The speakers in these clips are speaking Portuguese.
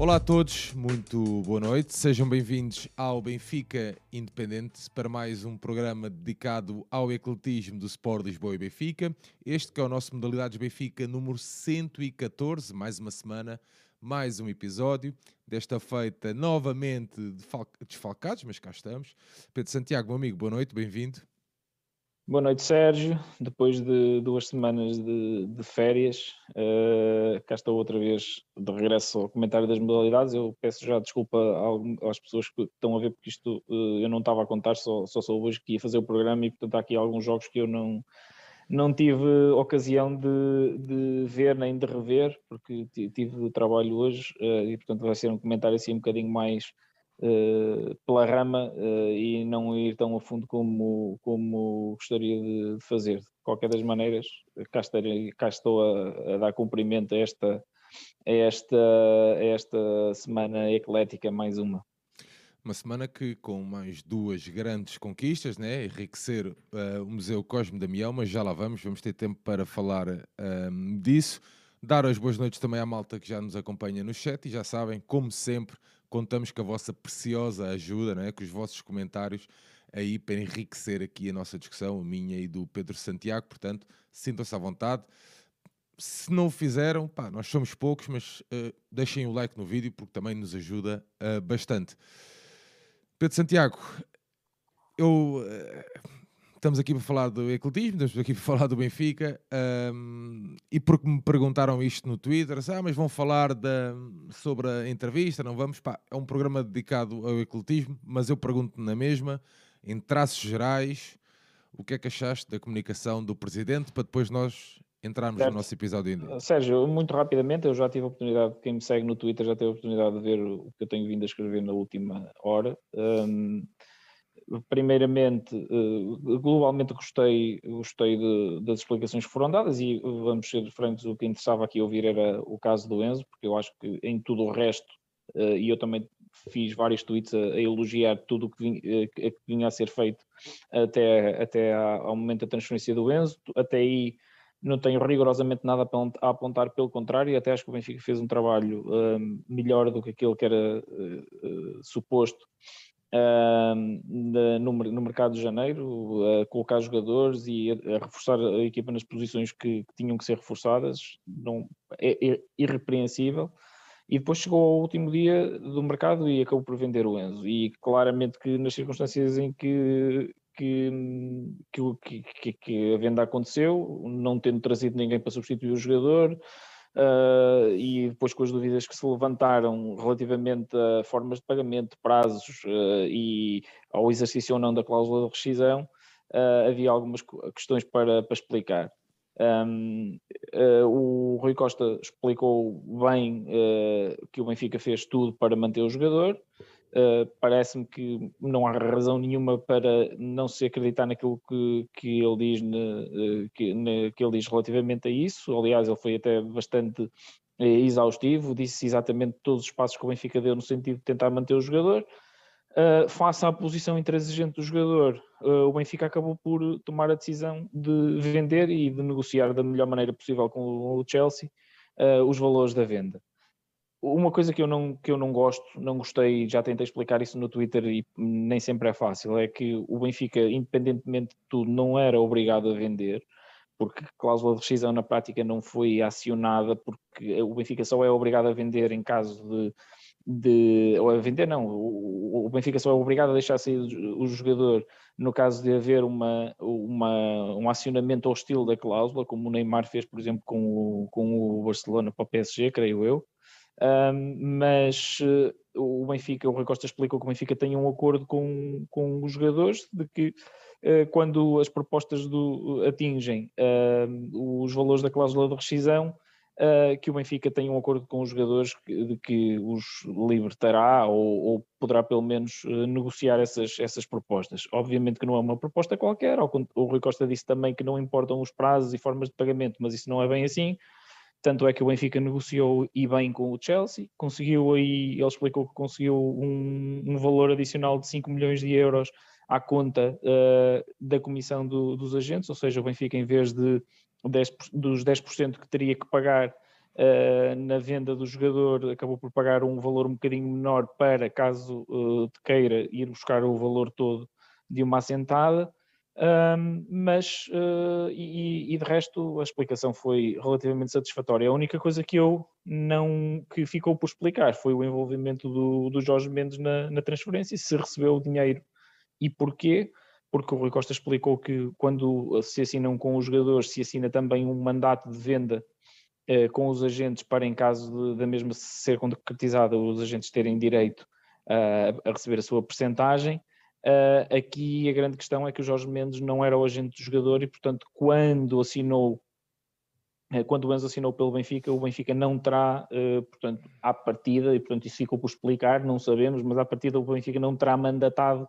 Olá a todos, muito boa noite. Sejam bem-vindos ao Benfica Independente para mais um programa dedicado ao ecletismo do Sport Lisboa e Benfica. Este que é o nosso Modalidades Benfica número 114, mais uma semana, mais um episódio. Desta feita novamente desfalcados, mas cá estamos. Pedro Santiago, meu amigo, boa noite, bem-vindo. Boa noite, Sérgio. Depois de duas semanas de, de férias, uh, cá estou outra vez de regresso ao comentário das modalidades. Eu peço já desculpa às pessoas que estão a ver, porque isto uh, eu não estava a contar, só, só hoje que ia fazer o programa e, portanto, há aqui alguns jogos que eu não, não tive ocasião de, de ver nem de rever, porque tive trabalho hoje uh, e, portanto, vai ser um comentário assim um bocadinho mais pela rama uh, e não ir tão a fundo como, como gostaria de, fazer. De qualquer das maneiras, cá, estarei, cá estou a, a, dar cumprimento a esta, a esta, a esta semana eclética, mais uma. Uma semana que, com mais duas grandes conquistas, né? enriquecer uh, o Museu Cosme Damião, mas já lá vamos, vamos ter tempo para falar disso. Dar as boas noites também à malta que já nos acompanha no chat e já sabem, como sempre, contamos com a vossa preciosa ajuda, não é? com os vossos comentários aí para enriquecer aqui a nossa discussão, a minha e do Pedro Santiago. Portanto, sintam-se à vontade. Se não o fizeram, pá, nós somos poucos, mas uh, deixem o like no vídeo porque também nos ajuda uh, bastante. Pedro Santiago, eu uh, estamos aqui para falar do ecletismo, estamos aqui para falar do Benfica, um, e porque me perguntaram isto no Twitter, assim, ah, mas vão falar da, sobre a entrevista, não vamos? Pá, é um programa dedicado ao ecletismo, mas eu pergunto na mesma, em traços gerais, o que é que achaste da comunicação do Presidente, para depois nós entrarmos certo. no nosso episódio ainda. Sérgio, muito rapidamente, eu já tive a oportunidade, quem me segue no Twitter já teve a oportunidade de ver o que eu tenho vindo a escrever na última hora. Um, primeiramente, eh, globalmente gostei, gostei de, das explicações que foram dadas e vamos ser francos, o que interessava aqui ouvir era o caso do Enzo, porque eu acho que em tudo o resto, eh, e eu também fiz vários tweets a, a elogiar tudo o que vinha, eh, que vinha, a ser feito até, até ao momento da transferência do Enzo, até aí não tenho rigorosamente nada a apontar, pelo contrário, até acho que o Benfica fez um trabalho melhor do que aquele que era suposto no, no, mercado de janeiro, a colocar jogadores e a, reforçar a equipa nas posições que, que tinham que ser reforçadas, não, é, é, irrepreensível. E depois chegou ao último dia do mercado e acabou por vender o Enzo. E claramente que nas circunstâncias em que, que, que, que, a venda aconteceu, não tendo trazido ninguém para substituir o jogador, uh, e depois com as dúvidas que se levantaram relativamente a formas de pagamento, prazos uh, e ao exercício ou não da cláusula de rescisão, uh, havia algumas questões para, para explicar. Um, o Rui Costa explicou bem que o Benfica fez tudo para manter o jogador, Uh, parece-me que não há razão nenhuma para não se acreditar naquilo que, que, ele diz ne, uh, que, ne, que, ele diz relativamente a isso. Aliás, ele foi até bastante uh, exaustivo, disse exatamente todos os passos que o Benfica deu no sentido de tentar manter o jogador. Uh, face à posição intransigente do jogador, o Benfica acabou por tomar a decisão de vender e de negociar da melhor maneira possível com o Chelsea os valores da venda uma coisa que eu, não, que eu não gosto, não gostei, já tentei explicar isso no Twitter e nem sempre é fácil, é que o Benfica, independentemente de tudo, não era obrigado a vender, porque a cláusula de rescisão na prática não foi acionada, porque o Benfica só é obrigado a vender em caso de. de ou a vender, não, o, o Benfica só é obrigado a deixar sair o jogador no caso de haver uma, uma, um acionamento hostil da cláusula, como o Neymar fez, por exemplo, com o, com o Barcelona para o PSG, creio eu mas uh, o Benfica, o Rui Costa explicou que o Benfica tem um acordo com, com os jogadores de que uh, quando as propostas do, atingem os valores da cláusula de rescisão, ah, que o Benfica tem um acordo com os jogadores de que os libertará ou, ou poderá pelo menos negociar essas, essas propostas. Obviamente que não é uma proposta qualquer, o Rui Costa disse também que não importam os prazos e formas de pagamento, mas isso não é bem assim. Tanto é que o Benfica negociou e bem com o Chelsea, conseguiu aí, ele explicou que conseguiu um, um valor adicional de 5 milhões de euros à conta uh, da comissão do, dos agentes, ou seja, o Benfica em vez de 10, dos 10% que teria que pagar uh, na venda do jogador, acabou por pagar um valor um bocadinho menor para, caso uh, queira, ir buscar o valor todo de uma assentada. Um, mas, uh, e, e, de resto, a explicação foi relativamente satisfatória. A única coisa que eu não, que ficou por explicar foi o envolvimento do, do Jorge Mendes na, na transferência, se recebeu o dinheiro e porquê, porque o Rui Costa explicou que quando se assinam com os jogadores, se assina também um mandato de venda eh, com os agentes para, em caso da mesma ser concretizada, os agentes terem direito uh, a receber a sua percentagem. Uh, aqui a grande questão é que o Jorge Mendes não era o agente do jogador e, portanto, quando assinou, uh, quando o Enzo assinou pelo Benfica, o Benfica não terá, uh, portanto, à partida, e portanto isso ficou por explicar, não sabemos, mas à partida o Benfica não terá mandatado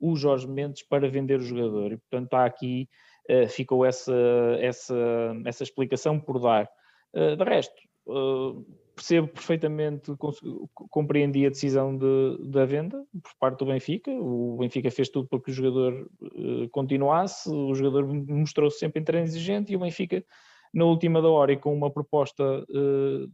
o Jorge Mendes para vender o jogador e, portanto, há aqui, ficou essa, essa, essa explicação por dar. de resto, percebo perfeitamente, compreendi a decisão de, da venda por parte do Benfica. O Benfica fez tudo para que o jogador uh, continuasse, o jogador mostrou-se sempre intransigente e o Benfica, na última da hora e com uma proposta uh,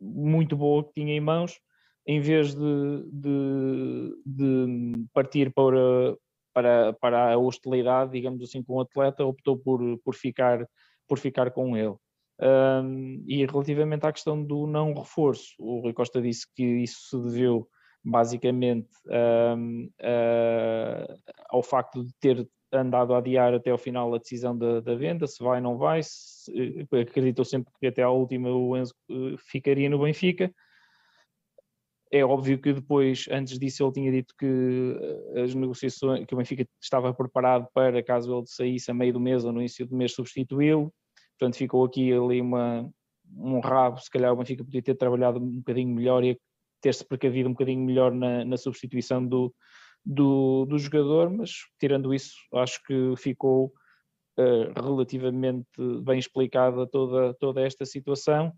muito boa que tinha em mãos, em vez de, de, de partir para, para, para a hostilidade, digamos assim, com o atleta, optou por, por, ficar, por ficar com ele. Um, e relativamente à questão do não reforço, o Rui Costa disse que isso se deveu basicamente um, uh, ao facto de ter andado a adiar até ao final a decisão da, da venda, se vai ou não vai, se, acreditou sempre que até à última o Enzo eh, ficaria no Benfica. É óbvio que depois, antes disso, ele tinha dito que eh, as negociações, que o Benfica estava preparado para, caso ele saísse a meio do mês ou no início do mês, substituí-lo portanto ficou aqui ali uma, um rabo, se calhar o Benfica podia ter trabalhado um bocadinho melhor e ter-se precavido um bocadinho melhor na, na substituição do, do, do, jogador, mas tirando isso, acho que ficou uh, relativamente bem explicada toda, toda esta situação.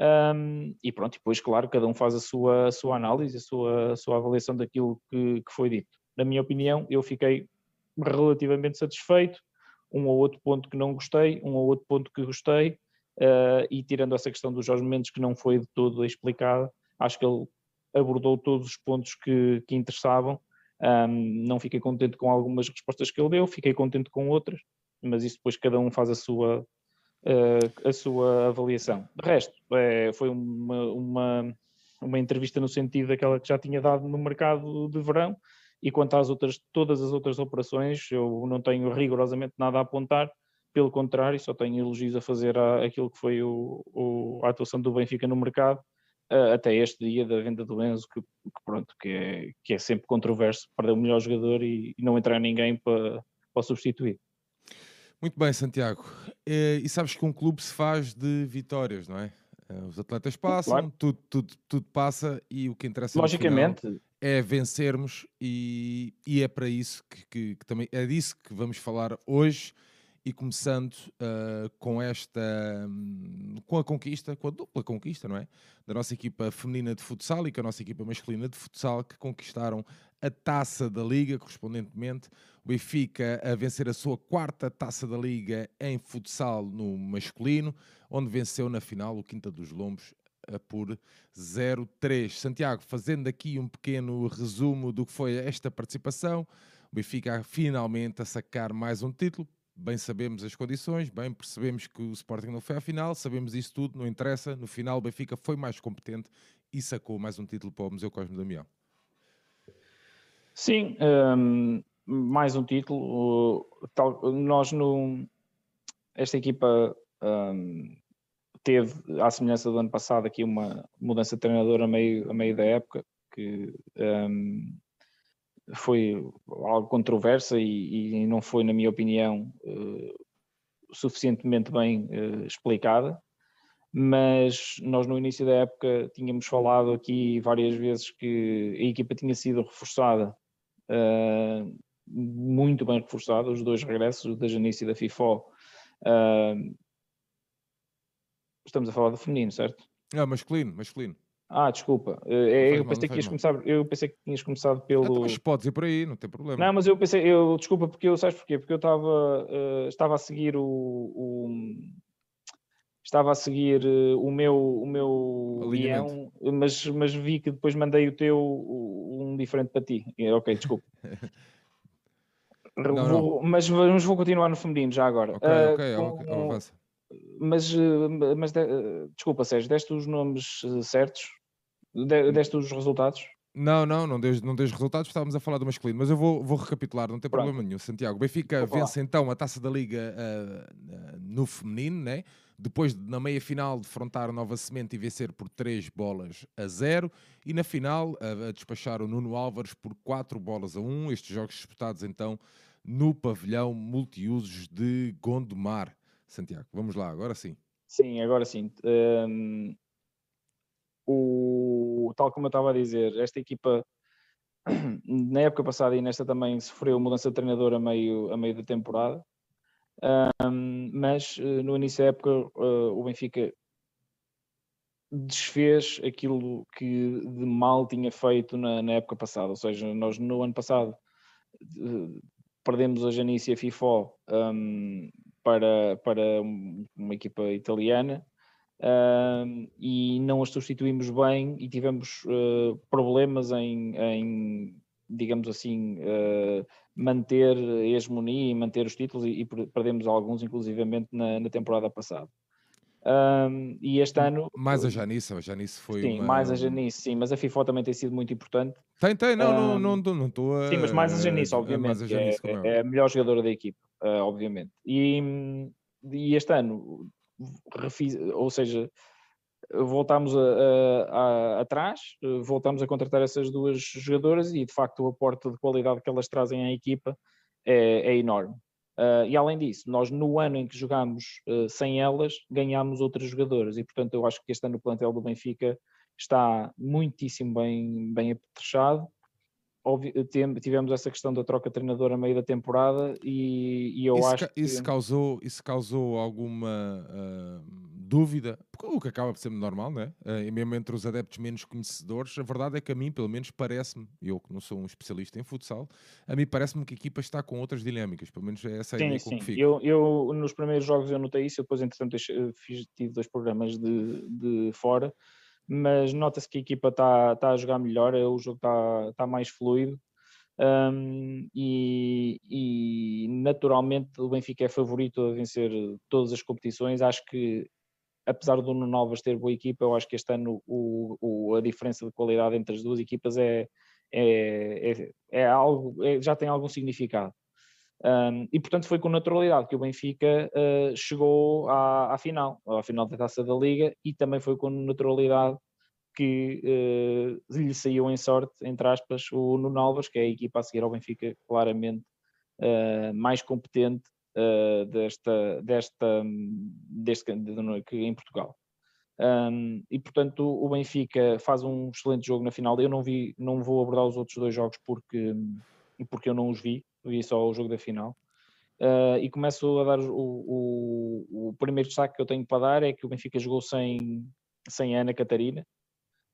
Um, e pronto, depois, claro, cada um faz a sua, a sua análise, a sua, a sua avaliação daquilo que, que foi dito. Na minha opinião, eu fiquei relativamente satisfeito um ou outro ponto que não gostei, um ou outro ponto que gostei, uh, e tirando essa questão dos Jorge Mendes que não foi de todo explicada, acho que ele abordou todos os pontos que, que interessavam. Um, não fiquei contente com algumas respostas que ele deu, fiquei contente com outras, mas isso depois cada um faz a sua, uh, a sua avaliação. De resto, é, foi uma, uma, uma entrevista no sentido daquela que já tinha dado no mercado de verão, e quanto às outras, todas as outras operações, eu não tenho rigorosamente nada a apontar, pelo contrário, só tenho elogios a fazer àquilo que foi o, o, a atuação do Benfica no mercado, uh, até este dia da venda do Enzo, que, que, pronto, que é, que é sempre controverso, perder o melhor jogador e, e não entrar ninguém para, para substituir. Muito bem, Santiago. E, e, sabes que um clube se faz de vitórias, não é? Eh, os atletas passam, claro. tudo, tudo, tudo passa e o que interessa Logicamente, é vencermos e, e é para isso que, que, que, também é disso que vamos falar hoje e começando uh, com esta um, com a conquista, com a dupla conquista, não é? Da nossa equipa feminina de futsal e com a nossa equipa masculina de futsal que conquistaram a taça da Liga, correspondentemente. O Benfica a vencer a sua quarta taça da Liga em futsal no masculino, onde venceu na final o Quinta dos Lombos por 0-3. Santiago, fazendo aqui um pequeno resumo do que foi esta participação, o Benfica finalmente a sacar mais um título. Bem sabemos as condições, bem percebemos que o Sporting não foi à final, sabemos isso tudo, não interessa. No final, o Benfica foi mais competente e sacou mais um título para o Museu Cosme Damião. Sim, um, mais um título. Tal, nós, no, esta equipa um, teve, à semelhança do ano passado, aqui uma mudança de treinador a meio, a meio da época, que um, foi algo controversa e, e, não foi, na minha opinião, uh, suficientemente bem uh, explicada. Mas nós, no início da época, tínhamos falado aqui várias vezes que a equipa tinha sido reforçada, uh, muito bem reforçada, os dois regressos da Janice e da FIFO. Uh, Estamos a falar do feminino, certo? Ah, masculino, masculino. Ah, desculpa. Eh, eu, pensei que tinhas começado, eu pensei que tinhas começado pelo. Ah, mas podes ir por aí, não tem problema. Não, mas eu pensei, eu, desculpa, porque eu sabes porquê? Porque eu estava, uh, estava a seguir o, o, estava a seguir uh, o meu, o meu guião, mas, mas vi que depois mandei o teu um diferente para ti. Ok, desculpa. não, vou, não. Mas, mas vou continuar no feminino já agora. Ok, uh, ok, com, okay mas, mas de, desculpa, Sérgio, deste os nomes certos? Deste os resultados? Não, não, não deu, não deu os resultados, estávamos a falar do masculino, mas eu vou, vou recapitular, não tem Pronto. problema nenhum. Santiago, Benfica vence então a taça da Liga uh, uh, no feminino, né? depois na meia final defrontar Nova Semente e vencer por 3 bolas a 0 e na final a, a despachar o Nuno Álvares por 4 bolas a 1. Estes jogos disputados então no pavilhão multiusos de Gondomar. Santiago, vamos lá, agora sim. Sim, agora sim. Um, o, tal como eu estava a dizer, esta equipa na época passada e nesta também sofreu mudança de treinador a meio, a meio da temporada. Um, mas uh, no início da época uh, o Benfica desfez aquilo que de mal tinha feito na, na época passada, ou seja, nós no ano passado uh, perdemos a Janice e a FIFO um, para, para uma equipa italiana uh, e não as substituímos bem e tivemos uh, problemas em, em, digamos assim, uh, manter a hegemonia e manter os títulos e, e perdemos alguns, inclusivamente, na, na temporada passada. Um, e este ano. Mais a Janice, a Janice foi. Sim, uma... mais a Janice, sim, mas a FIFA também tem sido muito importante. Tem, tem, não, um, não estou não, não a. Sim, mas mais a Janice, obviamente. A Janice, é, é, é, a melhor jogadora da equipe, uh, obviamente. E, e este ano refiz, ou seja, voltámos atrás, voltámos a contratar essas duas jogadoras e de facto o aporte de qualidade que elas trazem à equipa é, é enorme. Uh, e além disso, nós no ano em que jogámos uh, sem elas, ganhámos outras jogadoras e portanto eu acho que este ano o plantel do Benfica está muitíssimo bem, bem apetrechado tivemos essa questão da troca de treinador a meio da temporada e, e eu isso acho que... Isso causou, isso causou alguma uh, dúvida, o que acaba por ser normal, né? Uh, e mesmo entre os adeptos menos conhecedores, a verdade é que a mim, pelo menos parece-me, eu que não sou um especialista em futsal, a mim parece-me que a equipa está com outras dinâmicas, pelo menos é essa a ideia sim. que fico. Eu, eu, nos primeiros jogos eu notei isso, depois entretanto fiz, tive dois programas de, de fora, mas nota-se que a equipa está tá a jogar melhor, o jogo está tá mais fluido um, e, e, naturalmente o Benfica é favorito a vencer todas as competições. Acho que apesar do Nuno Alves ter boa equipa, eu acho que este ano o, o, a diferença de qualidade entre as duas equipas é, é, é, é algo, é, já tem algum significado. Um, e portanto foi com naturalidade que o Benfica uh, chegou à, à, final, à final da Taça da Liga e também foi com naturalidade que uh, lhe saiu em sorte, entre aspas, o Nuno Alves, que é a equipa a seguir ao Benfica claramente uh, mais competente desta, desta, deste, de, em Portugal. Um, e portanto o Benfica faz um excelente jogo na final. Eu não vi, não vou abordar os outros dois jogos porque, porque eu não os vi, vi só o jogo da final. Uh, e começo a dar o, o, o, primeiro destaque que eu tenho para dar é que o Benfica jogou sem, sem Ana Catarina,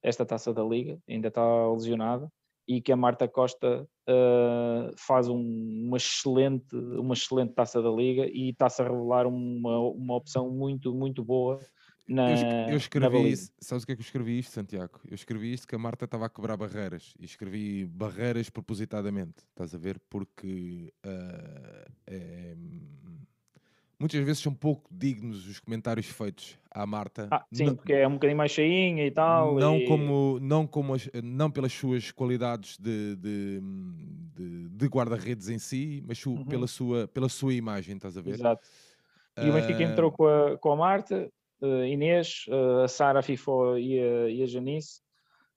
esta taça da Liga, ainda está lesionada, e que a Marta Costa uh, faz um, uma, excelente, uma excelente taça da Liga e está-se a revelar uma, uma opção muito, muito boa na, eu, eu escrevi isso, sabes o que é que eu escrevi isto, Santiago? Eu escrevi isto que a Marta estava a quebrar barreiras e escrevi barreiras propositadamente, estás a ver? Porque uh, é, muitas vezes são pouco dignos os comentários feitos à Marta. Ah, sim, não, porque é um bocadinho mais cheinha e tal. Não, e... Como, não, como as, não pelas suas qualidades de, de, de, de guarda-redes em si, mas uhum. pela, sua, pela sua imagem, estás a ver? Exato. E o Benfica entrou com a, com a Marta, Inês, uh, a Sara, a Fifo e a, e a Janice,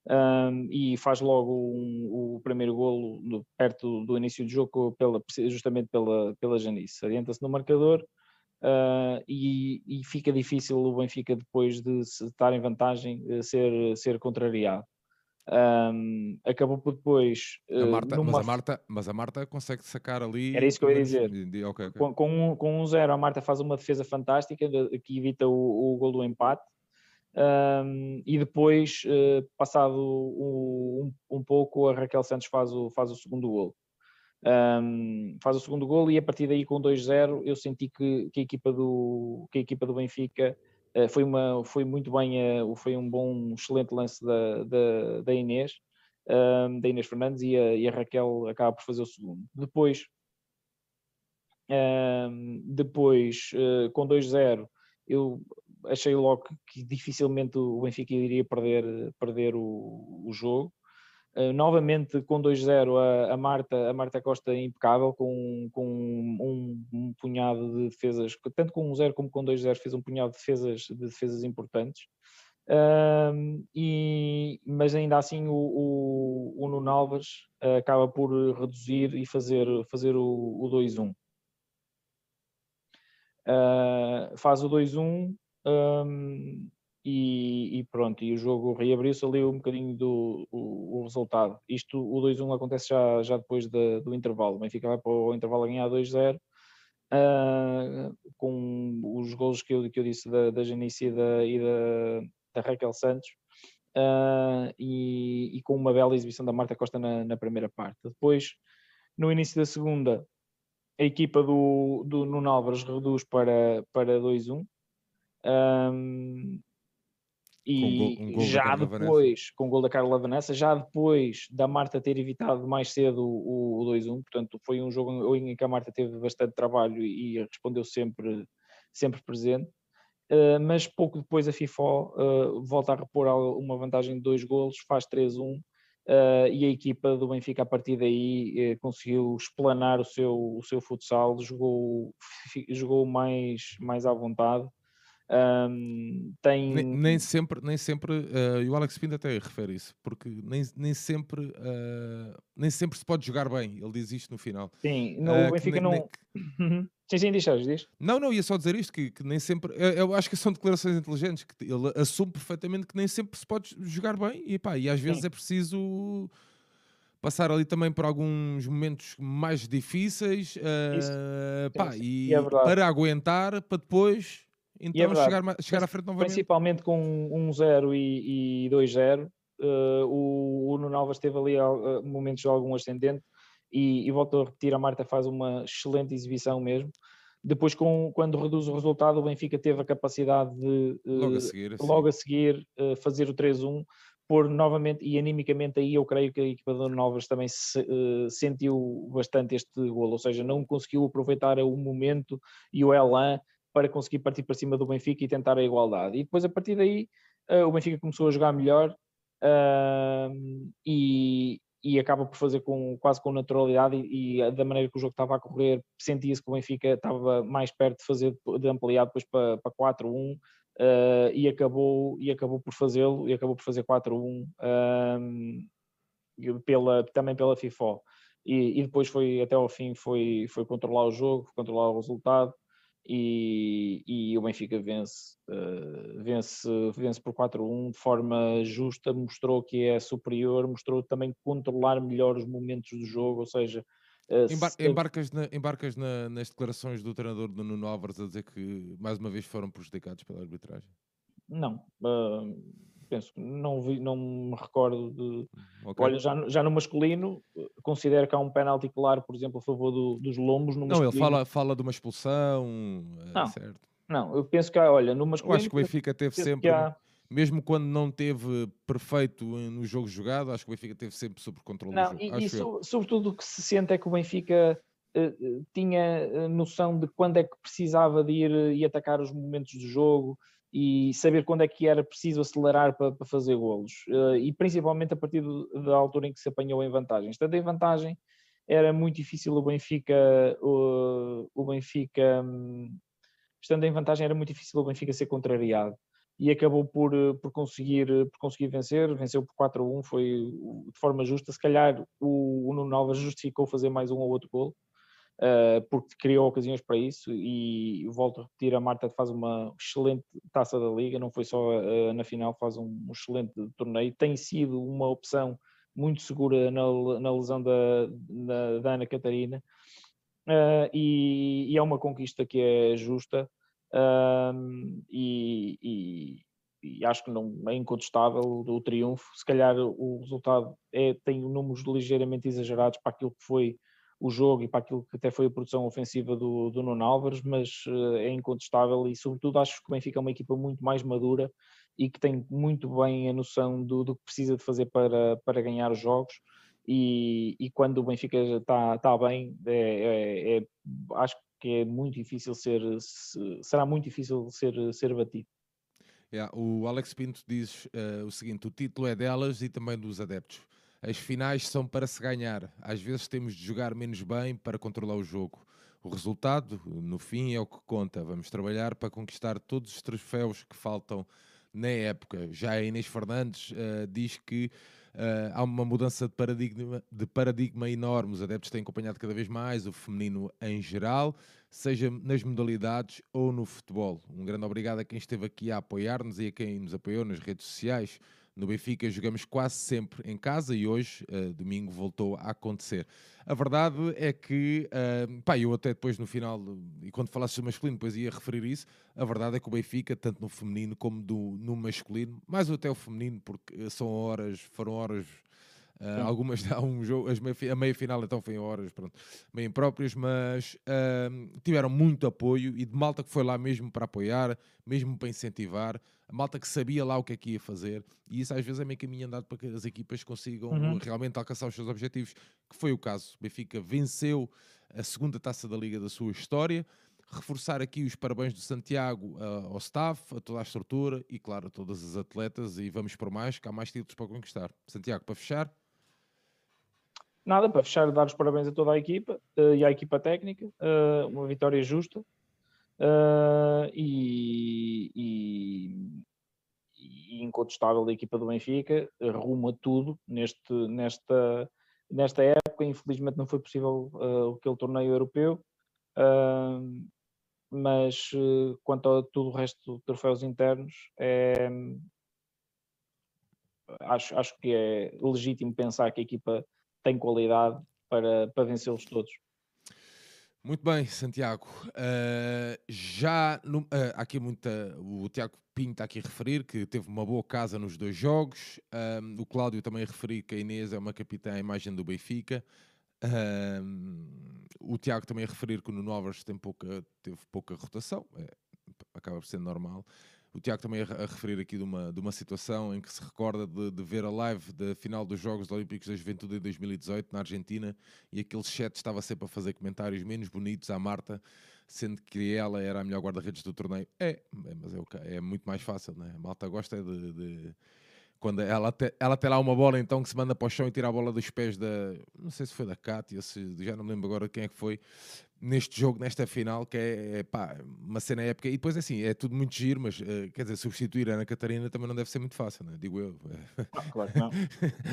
um, e faz logo um, o primeiro golo no, perto do início do jogo, pela, justamente pela, pela Janice. Adianta-se no marcador uh, e, e, fica difícil o Benfica, depois de estar em vantagem, ser, ser contrariado. Um, acabou por depois. A Marta, numa... mas, a Marta, mas a Marta consegue sacar ali. Era isso que eu ia dizer. Okay, okay. Com, com, um, com um zero, a Marta faz uma defesa fantástica que evita o, o gol do empate. Um, e depois, uh, passado um, um, pouco, a Raquel Santos faz o, faz o segundo gol. Um, faz o segundo gol e a partir daí com 2-0 eu senti que, que, a equipa do, que a equipa do Benfica Uh, foi, uma, foi muito bem, uh, foi um bom, excelente lance da, da, da Inês, um, da Inês Fernandes, e a, e a, Raquel acaba por fazer o segundo. Depois, um, depois uh, com 2-0, eu achei logo que dificilmente o Benfica iria perder, perder o, o jogo. Uh, novamente com 2-0 a, a, Marta, a Marta Costa impecável, com, com um, um, punhado de defesas, tanto com 1-0 como com 2-0 fez um punhado de defesas, de defesas importantes. E, mas ainda assim o, o, o Nuno Alves uh, acaba por reduzir e fazer, fazer o, o 2-1. Uh, faz o 2-1 um, e, e, pronto, e o jogo reabriu-se ali um bocadinho do o, o resultado. Isto, o 2-1 acontece já, já depois de, do intervalo. O Benfica vai para o intervalo a ganhar 2-0, uh, ah, com os golos que eu, que eu disse da, da Janice e da, e da, da Raquel Santos, uh, e, e, com uma bela exibição da Marta Costa na, na, primeira parte. Depois, no início da segunda, a equipa do, do Nuno Álvares reduz para, para 2-1. Um, e um gol, já depois, com o gol da Carla Vanessa, já depois da Marta ter evitado mais cedo o, o 2-1, portanto foi um jogo em que a Marta teve bastante trabalho e respondeu sempre, sempre presente. Uh, mas pouco depois a FIFA uh, volta a repor uma vantagem de dois golos, faz 3-1 uh, e a equipa do Benfica a partir daí conseguiu explanar o seu, o seu futsal, jogou, jogou mais, mais à vontade um, tem... nem, nem, sempre, nem sempre uh, e o Alex Pinto até refere isso, porque nem, nem, sempre, uh, nem sempre se pode jogar bem. Ele diz isto no final. Sim, no uh, Benfica nem, não. Nem... Uhum. sim, sim, diz, diz. Não, não, ia só dizer isto: que, que nem sempre. Eu, eu, acho que são declarações inteligentes, que ele assume perfeitamente que nem sempre se pode jogar bem e, pá, e às vezes sim. é preciso passar ali também por alguns momentos mais difíceis uh, pá, e, é para aguentar para depois então, é chegar, chegar à frente novamente. Principalmente com 1-0 e, e 2-0, uh, eh, o, o Nuno Alves teve ali uh, momentos de algum ascendente e, e volto a repetir, a Marta faz uma excelente exibição mesmo. Depois, com, quando reduz o resultado, o Benfica teve a capacidade de, uh, logo a seguir, logo a seguir fazer o 3-1, pôr novamente, e animicamente aí eu creio que a equipa do Novas também se, sentiu bastante este golo, ou seja, não conseguiu aproveitar o momento e o elan para conseguir partir para cima do Benfica e tentar a igualdade. E depois, a partir daí, uh, o Benfica começou a jogar melhor uh, e, e acaba por fazer com, quase com naturalidade e, e da maneira que o jogo estava a correr, sentia-se que o Benfica estava mais perto de fazer, de ampliar depois para, para 4-1 uh, eh, e, acabou, e acabou por fazê-lo e acabou por fazer 4-1 pela, também pela FIFA. E, e, depois foi até ao fim foi, foi controlar o jogo, controlar o resultado e, e, o Benfica vence, uh, vence, vence por 4-1 de forma justa, mostrou que é superior, mostrou também controlar melhor os momentos do jogo, ou seja... Uh, Embar se... Embarcas, na, embarcas na, nas declarações do treinador do Nuno Álvares a dizer que mais uma vez foram prejudicados pela arbitragem? Não, uh, penso não, vi, não me recordo de. Okay. Olha, já, já no masculino, considero que há um penalti claro, por exemplo, a favor do, dos lombos. No não, ele fala, fala de uma expulsão, é não, certo. Não, eu penso que há, olha, no masculino. Eu acho que o Benfica teve sempre. Há... Mesmo quando não teve perfeito no jogo jogado, acho que o Benfica teve sempre sobre controle não, do jogo. E, e so, sobretudo o que se sente é que o Benfica uh, tinha noção de quando é que precisava de ir e atacar os momentos do jogo, e saber quando é que era preciso acelerar para, para fazer golos. Uh, e principalmente a partir do, da altura em que se apanhou em vantagem. Estando em vantagem, era muito difícil o Benfica, o, o Benfica, um, estando em vantagem, era muito difícil o Benfica ser contrariado. E acabou por, por, conseguir, por conseguir vencer, venceu por 4-1, foi de forma justa. Se calhar o, o Nuno Alves justificou fazer mais um ou outro gol, porque criou ocasiões para isso e volto a repetir, a Marta faz uma excelente taça da Liga, não foi só uh, na final, faz um, excelente torneio, tem sido uma opção muito segura na, na lesão da, da Ana Catarina uh, e, e, é uma conquista que é justa e, e, e acho que não é incontestável o triunfo. Se calhar o resultado é, tem números ligeiramente exagerados para aquilo que foi o jogo e para aquilo que até foi a produção ofensiva do, do Nuno Álvares, mas uh, é incontestável e, sobretudo, acho que o Benfica é uma equipa muito mais madura e que tem muito bem a noção do, do que precisa de fazer para, para ganhar os jogos. E, e quando o Benfica está, está bem, é, é, é, acho que é muito difícil ser, será muito difícil ser, ser batido. Yeah, o Alex Pinto diz uh, o seguinte: o título é delas e também dos adeptos. As finais são para se ganhar. Às vezes temos de jogar menos bem para controlar o jogo. O resultado, no fim, é o que conta. Vamos trabalhar para conquistar todos os troféus que faltam na época. Já a Inês Fernandes uh, diz que Uh, há uma mudança de paradigma, de paradigma enorme. Os adeptos têm acompanhado cada vez mais o feminino em geral, seja nas modalidades ou no futebol. Um grande obrigado a quem esteve aqui a apoiar-nos e a quem nos apoiou nas redes sociais. No Benfica jogamos quase sempre em casa e hoje, uh, domingo, voltou a acontecer. A verdade é que, uh, pá, eu até depois no final, e quando falasse do masculino, depois ia referir isso, a verdade é que o Benfica, tanto no feminino como do, no masculino, mais até o feminino, porque são horas, foram horas Uh, algumas há um jogo, as meia, a meia final então foi em horas, pronto, meio próprias, mas uh, tiveram muito apoio e de malta que foi lá mesmo para apoiar, mesmo para incentivar, malta que sabia lá o que é que ia fazer, e isso às vezes é meio caminho andado para que as equipas consigam uhum. realmente alcançar os seus objetivos, que foi o caso. O Benfica venceu a segunda taça da Liga da sua história. Reforçar aqui os parabéns do Santiago uh, ao staff, a toda a estrutura e, claro, a todas as atletas. E vamos por mais, que há mais títulos para conquistar. Santiago, para fechar. Nada, para fechar, dar os parabéns a toda a equipa uh, e à equipa técnica, uh, uma vitória justa uh, e, e, e, incontestável da equipa do Benfica, arruma tudo neste, nesta, nesta época. Infelizmente não foi possível aquele torneio europeu, mas quanto a tudo o resto de troféus internos, é, acho, acho que é legítimo pensar que a equipa tem qualidade para, para vencê-los todos. Muito bem, Santiago. Uh, já no, uh, aqui muita. O Tiago Pinto está aqui a referir que teve uma boa casa nos dois jogos. Uh, o Cláudio também a referir que a Inês é uma capitã à imagem do Benfica. o Tiago também a referir que o Nuno tem pouca, teve pouca rotação. É, acaba por ser normal. O Tiago também a, referir aqui de uma, de uma situação em que se recorda de, de, ver a live da final dos Jogos Olímpicos da Juventude em 2018 na Argentina e aquele chat estava sempre a fazer comentários menos bonitos à Marta, sendo que ela era a melhor guarda-redes do torneio. É, é mas é, é, muito mais fácil, né? A Malta gosta de, de quando ela, te, ela tem lá uma bola então que se manda para o chão e tira a bola dos pés da. Não sei se foi da Cátia, se, já não me lembro agora quem é que foi, neste jogo, nesta final, que é, é pá, uma cena épica. E depois assim, é tudo muito giro, mas uh, quer dizer, substituir a Ana Catarina também não deve ser muito fácil, né? digo eu. Ah, claro que não.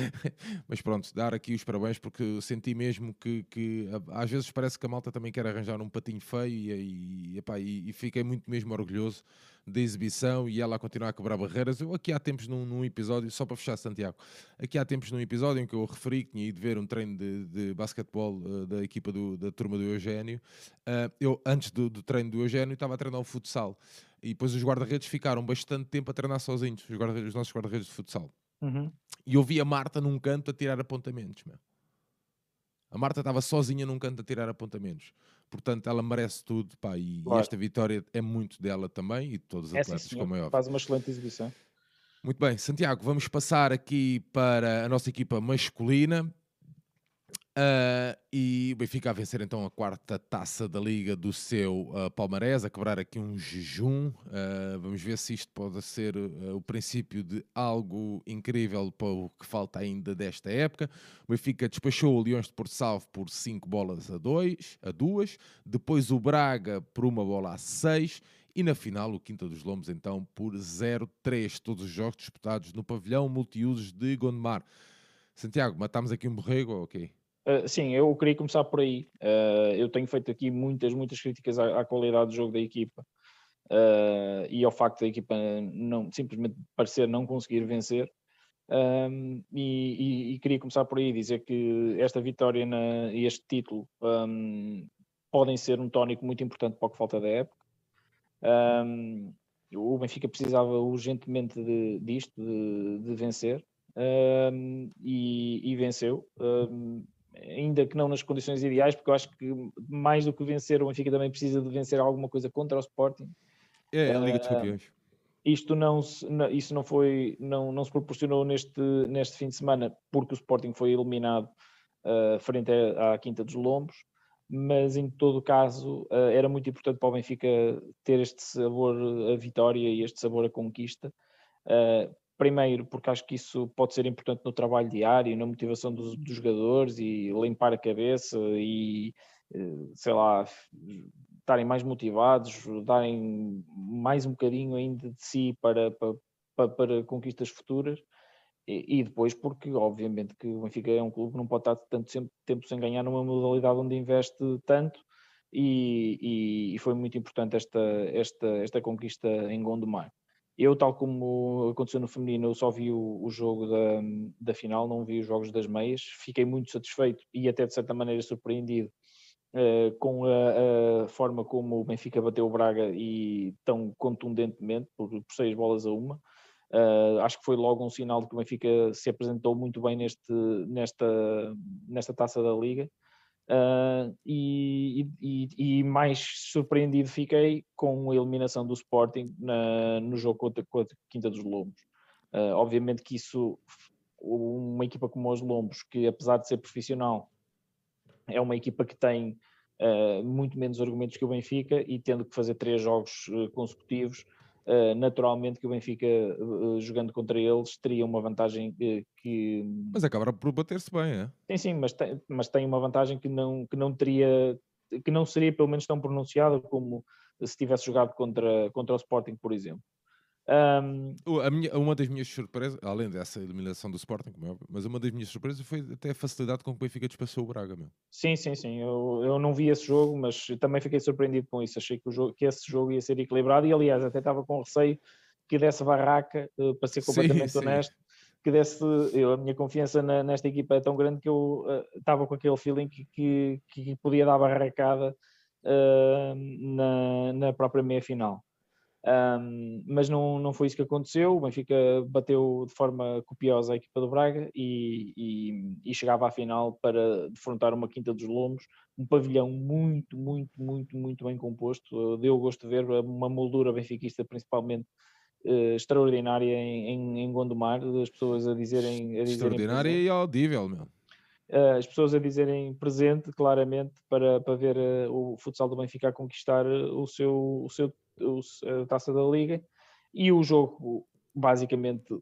mas pronto, dar aqui os parabéns porque senti mesmo que, que às vezes parece que a malta também quer arranjar um patinho feio e, e, epá, e, e fiquei muito mesmo orgulhoso da exibição e ela a continuar a quebrar barreiras. Eu aqui há tempos num, num, episódio, só para fechar Santiago, aqui há tempos num episódio em que eu referi que tinha ido ver um treino de, de basquetebol uh, da equipa do, da turma do Eugénio. Uh, eu, antes do, do, treino do Eugénio, estava a treinar o futsal. E depois os guarda-redes ficaram bastante tempo a treinar sozinhos, os, guarda os nossos guarda-redes de futsal. Uhum. E eu vi a Marta num canto a tirar apontamentos, meu. A Marta estava sozinha num canto a tirar apontamentos. Portanto, ela merece tudo, pá, e, claro. esta vitória é muito dela também e de todos os é, atletas, como é óbvio. Faz uma excelente exibição. Muito bem, Santiago, vamos passar aqui para a nossa equipa masculina. Uh, e o Benfica a vencer então a quarta taça da Liga do seu uh, Palmarés, a quebrar aqui um jejum. Uh, vamos ver se isto pode ser o princípio de algo incrível para o que falta ainda desta época. O Benfica despachou o Leões de Porto Salvo por 5 bolas a 2, a 2, depois o Braga por uma bola a 6 e na final o Quinta dos Lombos então por 0-3. Todos os jogos disputados no pavilhão multiusos de Gondomar. Santiago, matámos aqui um borrego, ok? Uh, sim, eu queria começar por aí. Uh, eu tenho feito aqui muitas, muitas críticas à, à qualidade do jogo da equipa uh, e ao facto da equipa não, simplesmente parecer não conseguir vencer. Um, e, e, e, queria começar por aí, dizer que esta vitória e este título um, podem ser um tónico muito importante para o que falta da época. Um, o Benfica precisava urgentemente de, disto, de, de vencer, e, e, venceu ainda que não nas condições ideais, porque eu acho que mais do que vencer, o Benfica também precisa de vencer alguma coisa contra o Sporting. É, a Liga dos Campeões. Isto não se, isso não foi, não, não se proporcionou neste, neste fim de semana porque o Sporting foi eliminado uh, frente à, à, Quinta dos Lombos, mas em todo caso uh, era muito importante para o Benfica ter este sabor a vitória e este sabor a conquista. Uh, primeiro, porque acho que isso pode ser importante no trabalho diário, na motivação dos, dos jogadores e limpar a cabeça e sei lá, estarem mais motivados, darem mais um bocadinho ainda de si para, para, para conquistas futuras. E, e, depois porque, obviamente, que o Benfica é um clube que não pode estar tanto tempo sem ganhar numa modalidade onde investe tanto e, e, e foi muito importante esta, esta, esta conquista em Gondomar. Eu, tal como aconteceu no feminino, eu só vi o, o, jogo da, da final, não vi os jogos das meias. Fiquei muito satisfeito e até de certa maneira surpreendido uh, com a, a, forma como o Benfica bateu o Braga e tão contundentemente, por, por seis bolas a uma. Uh, acho que foi logo um sinal de que o Benfica se apresentou muito bem neste, nesta, nesta taça da Liga. Uh, e, e, e, mais surpreendido fiquei com a eliminação do Sporting na, no jogo contra, a Quinta dos Lombos. Uh, obviamente que isso, uma equipa como os Lombos, que apesar de ser profissional, é uma equipa que tem uh, muito menos argumentos que o Benfica e tendo que fazer três jogos consecutivos, naturalmente que o Benfica, jogando contra eles, teria uma vantagem que... Mas acabará por bater-se bem, é? Sim, sim, mas tem, mas tem uma vantagem que não, que não teria, que não seria pelo menos tão pronunciada como se tivesse jogado contra, contra o Sporting, por exemplo. Um, minha, uma das minhas surpresas, além dessa eliminação do Sporting, como é óbvio, mas uma das minhas surpresas foi até a facilidade com que o Benfica despassou o Braga. Meu. Sim, sim, sim. Eu, eu não vi esse jogo, mas também fiquei surpreendido com isso. Achei que, o jogo, que esse jogo ia ser equilibrado e, aliás, até estava com receio que desse barraca, uh, para ser completamente sim, honesto, sim. que desse. Eu, a minha confiança na, nesta equipa é tão grande que eu uh, estava com aquele feeling que, que, que podia dar barracada uh, na, na própria meia final. Um, mas não, não foi isso que aconteceu. O Benfica bateu de forma copiosa a equipa do Braga e, e, e, chegava à final para defrontar uma Quinta dos Lomos, um pavilhão muito, muito, muito, muito bem composto. Deu gosto de ver uma moldura benfiquista, principalmente uh, extraordinária em, em, em, Gondomar. As pessoas a dizerem. A dizerem extraordinária e audível, meu. Uh, as pessoas a dizerem presente, claramente, para, para ver uh, o futsal do Benfica a conquistar o seu, o seu a taça da Liga e o jogo basicamente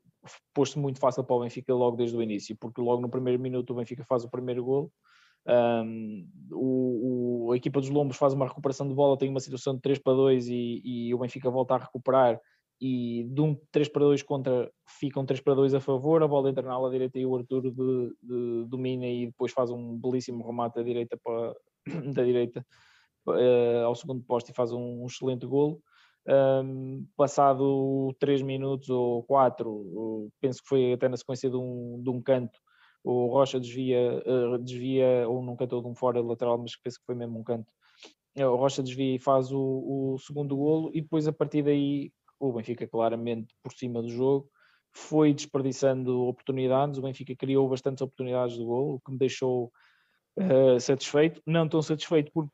pôs-se muito fácil para o Benfica logo desde o início, porque logo no primeiro minuto o Benfica faz o primeiro gol. Um, o, o, a equipa dos Lombos faz uma recuperação de bola, tem uma situação de 3 para 2 e, e o Benfica volta a recuperar e de um 3 para 2 contra ficam um 3 para 2 a favor, a bola entra na ala direita e o Arthur de, de, domina e depois faz um belíssimo remate da direita para, da direita uh, ao segundo posto e faz um, um excelente golo. Um, passado 3 minutos ou 4, penso que foi até na sequência de um, de um canto, o Rocha desvia, uh, desvia ou num canto de um fora lateral, mas penso que foi mesmo um canto. O Rocha desvia e faz o, o segundo golo, e depois a partir daí o Benfica claramente por cima do jogo, foi desperdiçando oportunidades. O Benfica criou bastantes oportunidades de golo, o que me deixou uh, satisfeito. Não tão satisfeito porque.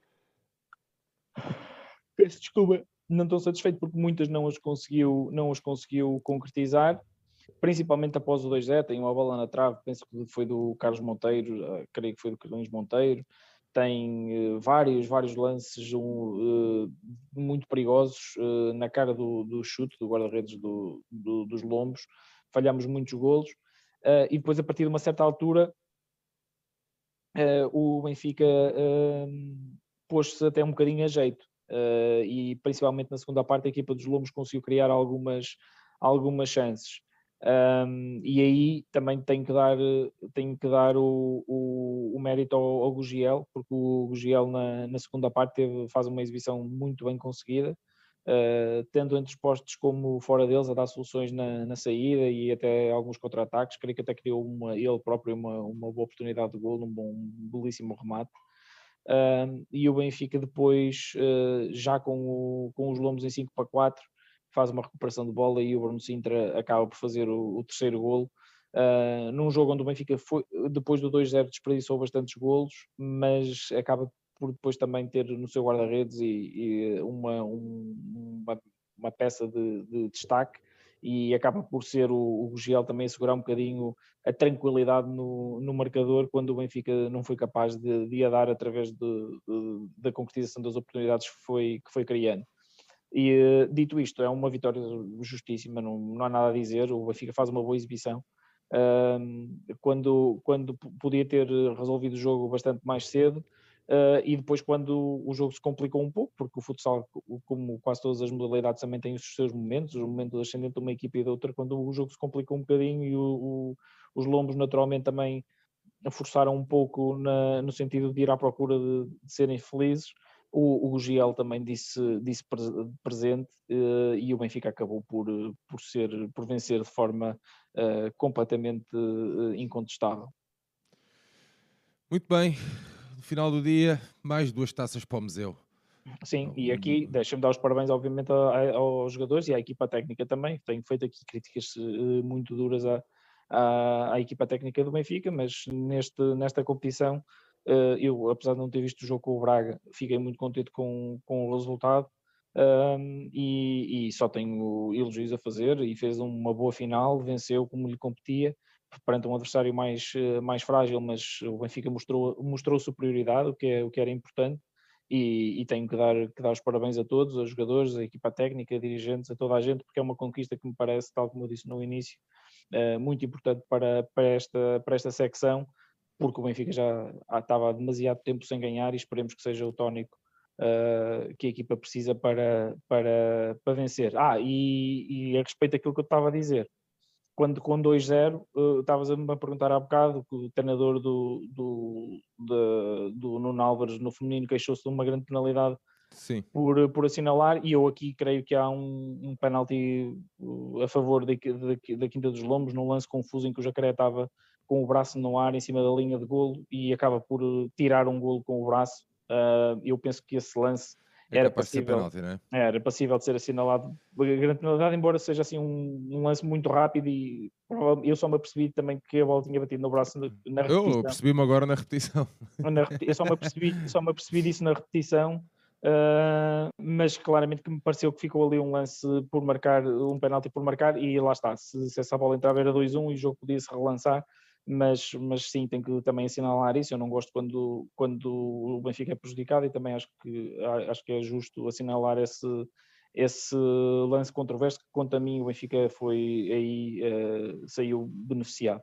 Peço desculpa, não estou satisfeito porque muitas não as conseguiu, não as conseguiu concretizar, principalmente após o 2-0. Tem uma bola na trave, penso que foi do Carlos Monteiro, uh, creio que foi do Carlinhos Monteiro. Tem uh, vários, vários lances uh, muito perigosos na cara do, do chute do guarda-redes do, do, dos Lombos. Falhamos muitos golos e depois, a partir de uma certa altura, o Benfica pôs-se até um bocadinho a jeito uh, e principalmente na segunda parte a equipa dos Lomos conseguiu criar algumas, algumas chances. Um, e aí também tenho que dar, tenho que dar o, o, o mérito ao, ao Gugiel, porque o Gugiel na, na segunda parte teve, faz uma exibição muito bem conseguida, uh, tendo entre os postos como fora deles a dar soluções na, na saída e até alguns contra-ataques, creio que até criou uma, ele próprio uma, uma boa oportunidade de gol, um, bom, um belíssimo remate. E o Benfica depois, uh, já com, o, com os lombos em 5 para 4, faz uma recuperação de bola e o Bruno Sintra acaba por fazer o, o terceiro golo. uh, num jogo onde o Benfica foi, depois do 2-0 desperdiçou bastantes golos, mas acaba por depois também ter no seu guarda-redes e, e, uma, um, uma, uma, peça de, de, destaque e acaba por ser o, o também assegurar um bocadinho a tranquilidade no, no marcador quando o Benfica não foi capaz de, de a dar através de, de, da concretização das oportunidades que foi, que foi criando. E eh, dito isto, é uma vitória justíssima, não, não há nada a dizer. O Benfica faz uma boa exibição. quando, quando podia ter resolvido o jogo bastante mais cedo, Uh, e depois quando o jogo se complicou um pouco, porque o futsal, como quase todas as modalidades, também tem os seus momentos, o momento ascendente de uma equipa e da outra, quando o jogo se complicou um bocadinho e o, o, os lombos naturalmente também forçaram um pouco na, no sentido de ir à procura de, de serem felizes, o, o Giel também disse, disse presente uh, e o Benfica acabou por, por, ser, por vencer de forma uh, completamente incontestável. Muito bem, final do dia, mais duas taças para o museu. Sim, e aqui deixa-me dar os parabéns, obviamente, aos jogadores e à equipa técnica também. Tenho feito aqui críticas eh, muito duras à, à, à equipa técnica do Benfica, mas neste, nesta competição, eh, eu, apesar de não ter visto o jogo com o Braga, fiquei muito contente com, com o resultado. Um, e, e, só tenho elogios a fazer e fez uma boa final, venceu como lhe competia perante um adversário mais, eh, mais frágil, mas o Benfica mostrou, mostrou superioridade, o que, é, o que era importante, e, e tenho que dar, que dar os parabéns a todos, aos jogadores, à equipa técnica, dirigentes, a toda a gente, porque é uma conquista que me parece, tal como eu disse no início, uh, muito importante para, para, esta, para esta secção, porque o Benfica já estava há demasiado tempo sem ganhar e esperemos que seja o tónico uh, que a equipa precisa para, para, para vencer. Ah, e, e a respeito daquilo que eu estava a dizer, quando com 2-0, uh, estavas a me perguntar há bocado que o treinador do, do, do, do Nuno Álvares no feminino queixou-se de uma grande penalidade Sim. Por, por assinalar, e eu aqui creio que há um, um penalti a favor da, Quinta dos Lombos, num lance confuso em que o Jacaré estava com o braço no ar em cima da linha de golo e acaba por tirar um golo com o braço. Uh, eu penso que esse lance é era passível, penalti, é? Era passível de ser assinalado grande penalidade, embora seja assim um, um, lance muito rápido e eu só me apercebi também que a bola tinha batido no braço na repetição. Eu percebi-me agora na repetição. Na, eu só me, apercebi, só me apercebi disso na repetição, uh, mas claramente que me pareceu que ficou ali um lance por marcar, um penalti por marcar e lá está, se, se essa bola entrava era 2-1 e o jogo podia se relançar mas, mas sim, tenho que também assinalar isso. Eu não gosto quando, quando o Benfica é prejudicado e também acho que, acho que é justo assinalar esse, esse lance controverso que, quanto a mim, o Benfica foi aí, uh, saiu beneficiado.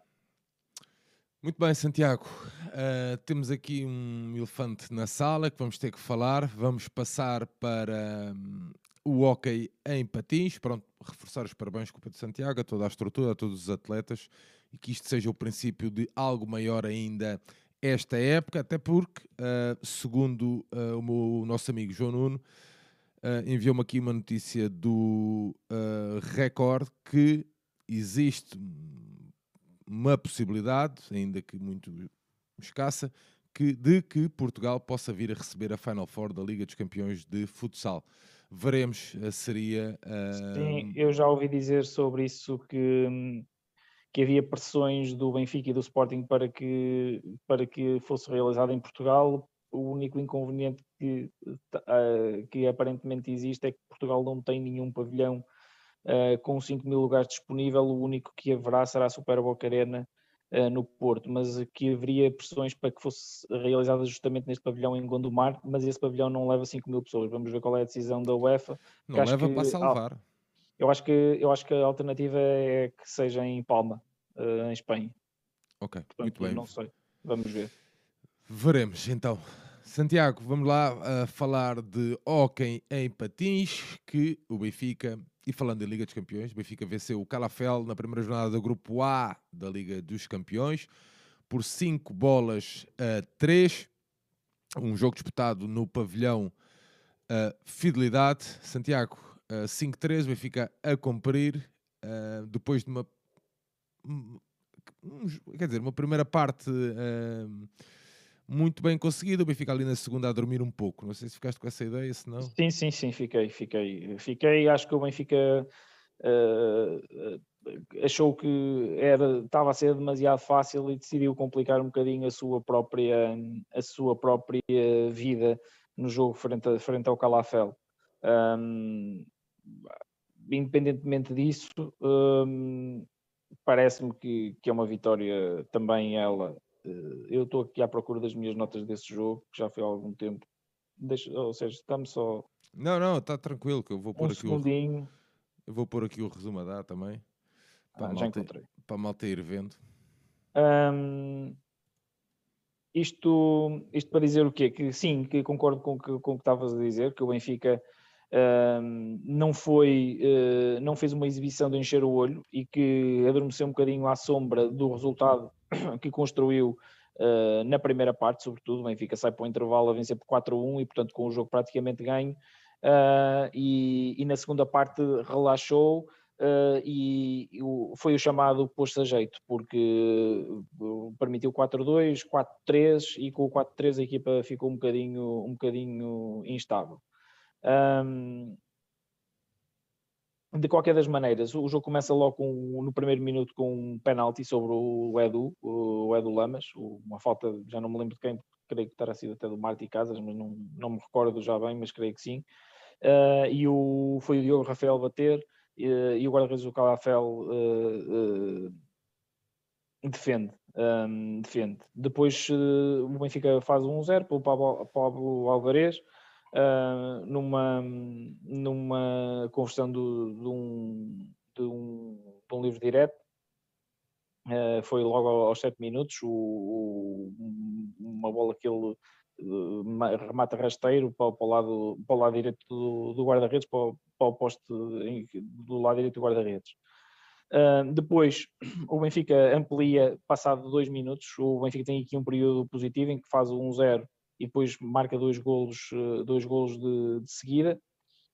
Muito bem, Santiago. Uh, temos aqui um elefante na sala que vamos ter que falar. Vamos passar para um, o hockey em patins. Pronto, reforçar os parabéns com o Pedro Santiago, a toda a estrutura, a todos os atletas e que isto seja o princípio de algo maior ainda esta época, até porque, uh, segundo uh, o, meu, o nosso amigo João Nuno, uh, enviou-me aqui uma notícia do Record que existe uma possibilidade, ainda que muito escassa, que, de que Portugal possa vir a receber a Final Four da Liga dos Campeões de Futsal. Veremos, seria. Sim, eu já ouvi dizer sobre isso que hum, que havia pressões do Benfica e do Sporting para que, para que fosse realizado em Portugal. O único inconveniente que, uh, que aparentemente existe é que Portugal não tem nenhum pavilhão uh, com 5 mil lugares disponível. O único que haverá será a Super Boca Arena uh, no Porto, mas que haveria pressões para que fosse realizada justamente neste pavilhão em Gondomar, mas esse pavilhão não leva 5 mil pessoas. Vamos ver qual é a decisão da UEFA. Não leva que, para salvar. Eu acho que, eu acho que a alternativa é que seja em Palma, uh, em Espanha. Ok, Portanto, muito bem. Não sei, vamos ver. Veremos então. Santiago, vamos lá falar de hóquei em patins, que o Benfica, e falando da Liga dos Campeões, o Benfica venceu o Calafel na primeira jornada do Grupo A da Liga dos Campeões por 5 bolas a 3. Um jogo disputado no pavilhão uh, Fidelidade. Santiago, uh, 5-3, o Benfica a cumprir, uh, depois de uma quer dizer, uma primeira parte uh, muito bem conseguida, o Benfica ali na segunda a dormir um pouco. Não sei se ficaste com essa ideia, se não. Sim, sim, sim, fiquei, fiquei. Fiquei, acho que o Benfica achou que era, estava a ser demasiado fácil e decidiu complicar um bocadinho a sua própria, a sua própria vida no jogo frente, a, frente ao Calafel. Um, independentemente disso, um, parece-me que, que é uma vitória também ela. Eh, eu estou aqui à procura das minhas notas desse jogo, que já foi há algum tempo. Deixa, ou seja, estamos só. Não, não, está tranquilo que eu vou pôr um aqui segundinho. o. Eu vou pôr aqui o resumo a dar também. Para ah, já encontrei. Para a malta ir vendo. Um, isto, isto para dizer o quê? Que sim, que concordo com que, com o que estavas a dizer, que o Benfica não foi, uh, não fez uma exibição de encher o olho e que adormeceu um bocadinho à sombra do resultado que construiu uh, na primeira parte, sobretudo. O Benfica sai para o intervalo a vencer por 4-1 e, portanto, com o jogo praticamente ganho. Uh, e, e, na segunda parte relaxou, Uh, e, e foi o chamado posto a jeito, porque permitiu 4-2, 4-3 e com o 4-3 a equipa ficou um bocadinho, um bocadinho instável. Um, de qualquer das maneiras, o jogo começa logo com, no primeiro minuto com um penalti sobre o Edu, o Edu Lamas, uma falta, já não me lembro de quem, creio que terá sido até do Marti Casas, mas não, não me recordo já bem, mas creio que sim. Uh, e o, foi o Diogo Rafael bater, e o guarda-redes do Calafel uh, uh, defende. Um, defende. Depois uh, o Benfica faz 1-0 pelo Pablo, Pablo Alvarez uh, numa, numa conversão do, de, um, de, um, de um livro direto. Uh, foi logo aos 7 minutos o, o, uma bola que ele remata rasteiro para, para, o, lado, para o lado direito do, do guarda-redes, para, para, o poste do lado direito do guarda-redes. Uh, depois, o Benfica amplia, passado dois minutos, o Benfica tem aqui um período positivo em que faz o 1-0 e depois marca dois golos, dois golos de, de seguida.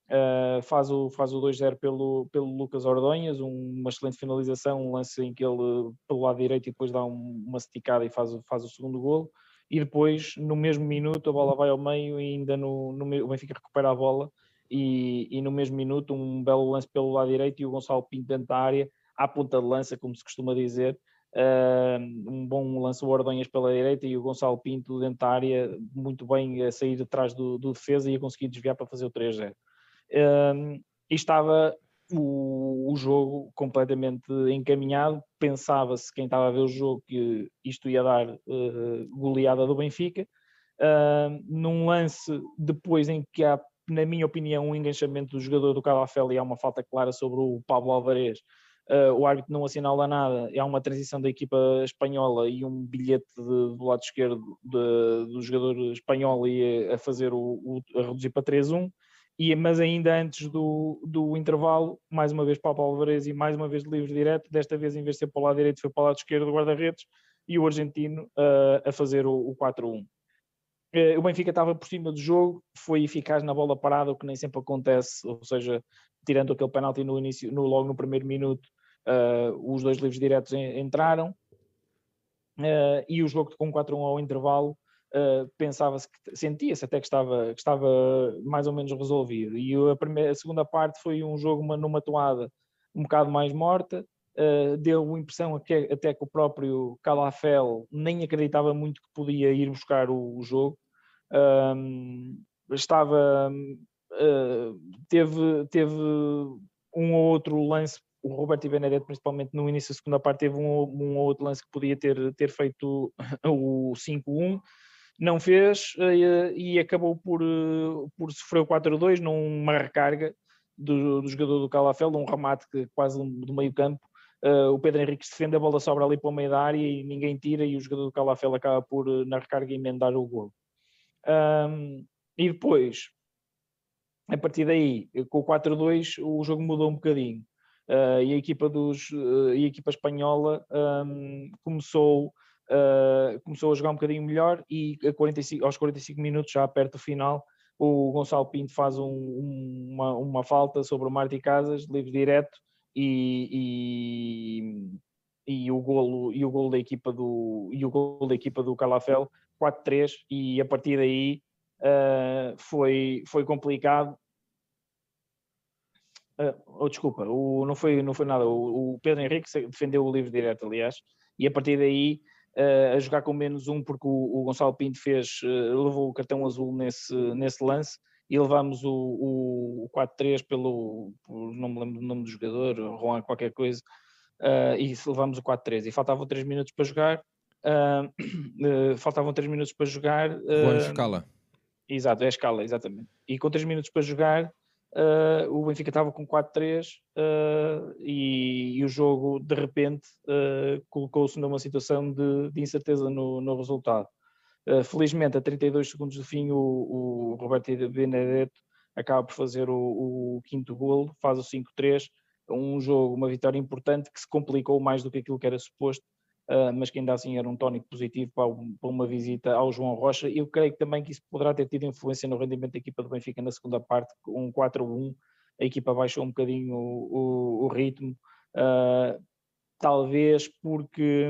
Uh, faz o, faz o 2-0 pelo, pelo Lucas Ordonhas, uma excelente finalização, um lance em que ele pelo lado direito e depois dá um, uma esticada e faz, faz o segundo golo. E depois, no mesmo minuto, a bola vai ao meio e ainda no, no o Benfica recupera a bola. E, e, no mesmo minuto um belo lance pelo lado direito e o Gonçalo Pinto dentro da área, à ponta de lança, como se costuma dizer, um bom lance o Ordonhas pela direita e o Gonçalo Pinto dentro da área, muito bem a sair atrás do, do defesa e a conseguir desviar para fazer o 3-0. Uh, e estava o, o, jogo completamente encaminhado. Pensava-se, quem estava a ver o jogo, que isto ia dar uh, goleada do Benfica. Uh, num lance depois em que há, na minha opinião, um enganchamento do jogador do Calafel e há uma falta clara sobre o Pablo Alvarez. Uh, o árbitro não assinala nada, há uma transição da equipa espanhola e um bilhete de, do lado esquerdo de, do jogador espanhol ia a fazer o, o a reduzir para 3-1 e, mas ainda antes do, do intervalo, mais uma vez para o Alvarez e mais uma vez de livre direto, desta vez em vez de ser para o lado direito foi para o lado esquerdo do guarda-redes e o argentino uh, a fazer o, o 4-1. Uh, eh, o Benfica estava por cima do jogo, foi eficaz na bola parada, o que nem sempre acontece, ou seja, tirando aquele penalti no início, no, logo no primeiro minuto, uh, os dois livros diretos entraram, e o jogo com 4-1 ao intervalo uh, pensava-se que sentia-se até que estava, que estava mais ou menos resolvido. E a, primeira, a segunda parte foi um jogo uma, numa toada um bocado mais morta, uh, deu a impressão que, até que o próprio Calafel nem acreditava muito que podia ir buscar o, o jogo. Estava uh, teve, teve um ou outro lance o Roberto e Benedetto, principalmente no início da segunda parte, teve um, um outro lance que podia ter, ter feito o 5-1 não fez uh, e acabou por, uh, por sofrer o 4-2 numa recarga do, do, jogador do Calafel, um remate que, quase do meio campo. Uh, o Pedro Henrique defende, a bola sobra ali para o meio da área e ninguém tira e o jogador do Calafel acaba por, na recarga, emendar o gol. Um, e depois, a partir daí, com o 4-2, o jogo mudou um bocadinho. Uh, e a equipa, dos, uh, a equipa espanhola um, começou uh, começou a jogar um bocadinho melhor e 45, aos 45 minutos, já perto do final, o Gonçalo Pinto faz um, uma, uma, falta sobre o Marti Casas, livre direto, e, e, e, o golo, e o golo da equipa do, e o golo da equipa do Calafel, 4-3, e a partir daí foi, foi complicado. Uh, oh, desculpa, o, não, foi, não foi nada. O, o, Pedro Henrique defendeu o livre direto, aliás, e a partir daí uh, a jogar com menos um, porque o, o Gonçalo Pinto fez, uh, levou o cartão azul nesse, nesse lance e levámos o, o 4-3 pelo, não me lembro do nome do jogador, Juan qualquer coisa, e levámos o 4-3 e faltavam 3 minutos para jogar. faltavam 3 minutos para jogar. Juan Escala. Exato, é a escala, exatamente. E com 3 minutos para jogar, uh, o Benfica estava com 4-3 uh, ah, e, e, o jogo, de repente, uh, colocou-se numa situação de, de incerteza no, no resultado. felizmente, a 32 segundos do fim, o, o Roberto Benedetto acaba por fazer o, o quinto golo, faz o 5-3, um jogo, uma vitória importante que se complicou mais do que aquilo que era suposto, uh, mas que ainda assim era um tónico positivo para, para, uma visita ao João Rocha. Eu creio também que isso poderá ter tido influência no rendimento da equipa do Benfica na segunda parte, um 4-1, a equipa baixou um bocadinho o, o, o ritmo, uh, talvez porque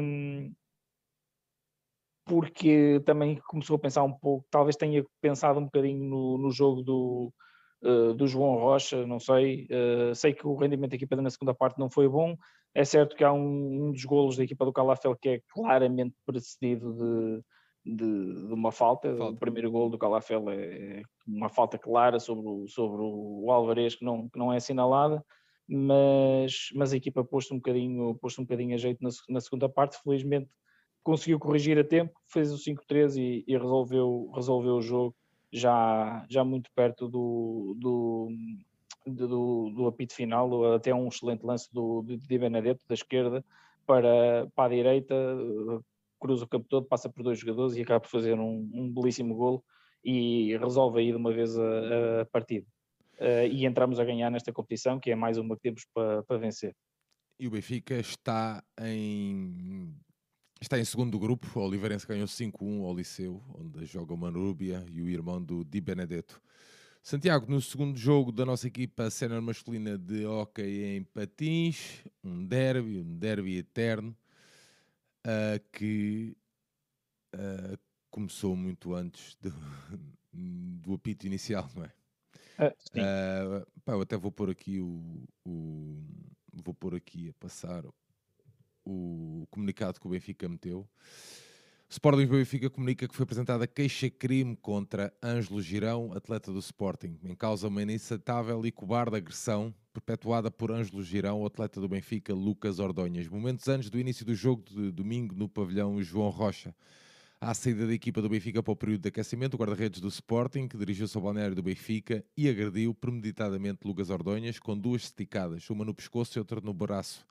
porque também começou a pensar um pouco, talvez tenha pensado um bocadinho no, no jogo do, uh, do João Rocha, não sei. Uh, sei que o rendimento da equipa na segunda parte não foi bom, é certo que há um, um dos golos da equipa do Calafel que é claramente precedido de, de, de uma falta. falta. O primeiro golo do Calafel é, é uma falta clara sobre o, sobre o Alvarez que não, que não é assinalada, mas, mas a equipa pôs um bocadinho, pôs um bocadinho a jeito na, na segunda parte, felizmente conseguiu corrigir a tempo, fez o 5-3 e, e, resolveu, resolveu o jogo já, já muito perto do, do, do, do apito final, até um excelente lance do, de Benedetto da esquerda para, para a direita, cruza o campo todo, passa por dois jogadores e acaba por fazer um, um belíssimo golo e resolve aí de uma vez a, a partida. Uh, e entramos a ganhar nesta competição, que é mais uma que temos para, para vencer. E o Benfica está em está em segundo grupo. O Oliveirense ganhou 5-1 ao Liceu, onde joga o Manúbia e o irmão do Di Benedetto. Santiago, no segundo jogo da nossa equipa sénior masculina de hockey em patins, um derby, um derby eterno, uh, que uh, começou muito antes do, do apito inicial, não é? Uh, pá, eu até vou pôr aqui o, o, vou pôr aqui a passar o comunicado que o Benfica meteu. Sport Lisboa Benfica comunica que foi apresentada queixa-crime contra Ângelo Girão, atleta do Sporting, em causa uma inaceitável e cobarde agressão perpetuada por Ângelo Girão, atleta do Benfica, Lucas Ordonhas, momentos antes do início do jogo de domingo no pavilhão João Rocha. À saída da equipa do Benfica para o período de aquecimento, o guarda-redes do Sporting, que dirigiu-se ao balneário do Benfica e agrediu premeditadamente Lucas Ordonhas com duas esticadas, uma no pescoço e outra no braço.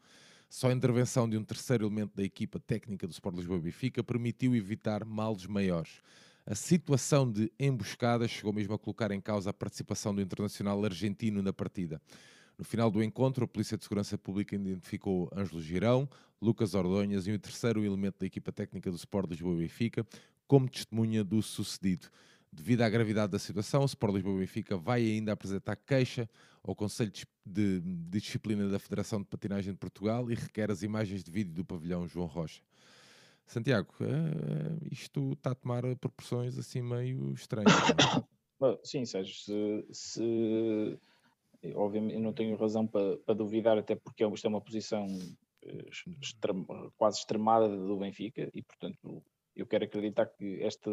Só a intervenção de um terceiro elemento da equipa técnica do Sport Lisboa Benfica permitiu evitar males maiores. A situação de emboscada chegou mesmo a colocar em causa a participação do internacional argentino na partida. No final do encontro, a Polícia de Segurança Pública identificou Ângelo Girão, Lucas Ordonhas e o terceiro elemento da equipa técnica do Sport Lisboa Benfica como testemunha do sucedido. Devido à gravidade da situação, o Sport Lisboa Benfica vai ainda apresentar queixa ao Conselho de, Disciplina da Federação de Patinagem de Portugal e requer as imagens de vídeo do pavilhão João Rocha. Santiago, é, isto está a tomar proporções assim meio estranhas. É? Sim, Sérgio, se, se, obviamente eu não tenho razão para, para duvidar, até porque isto é uma posição eh, extrem, quase extremada do Benfica e, portanto, eu quero acreditar que esta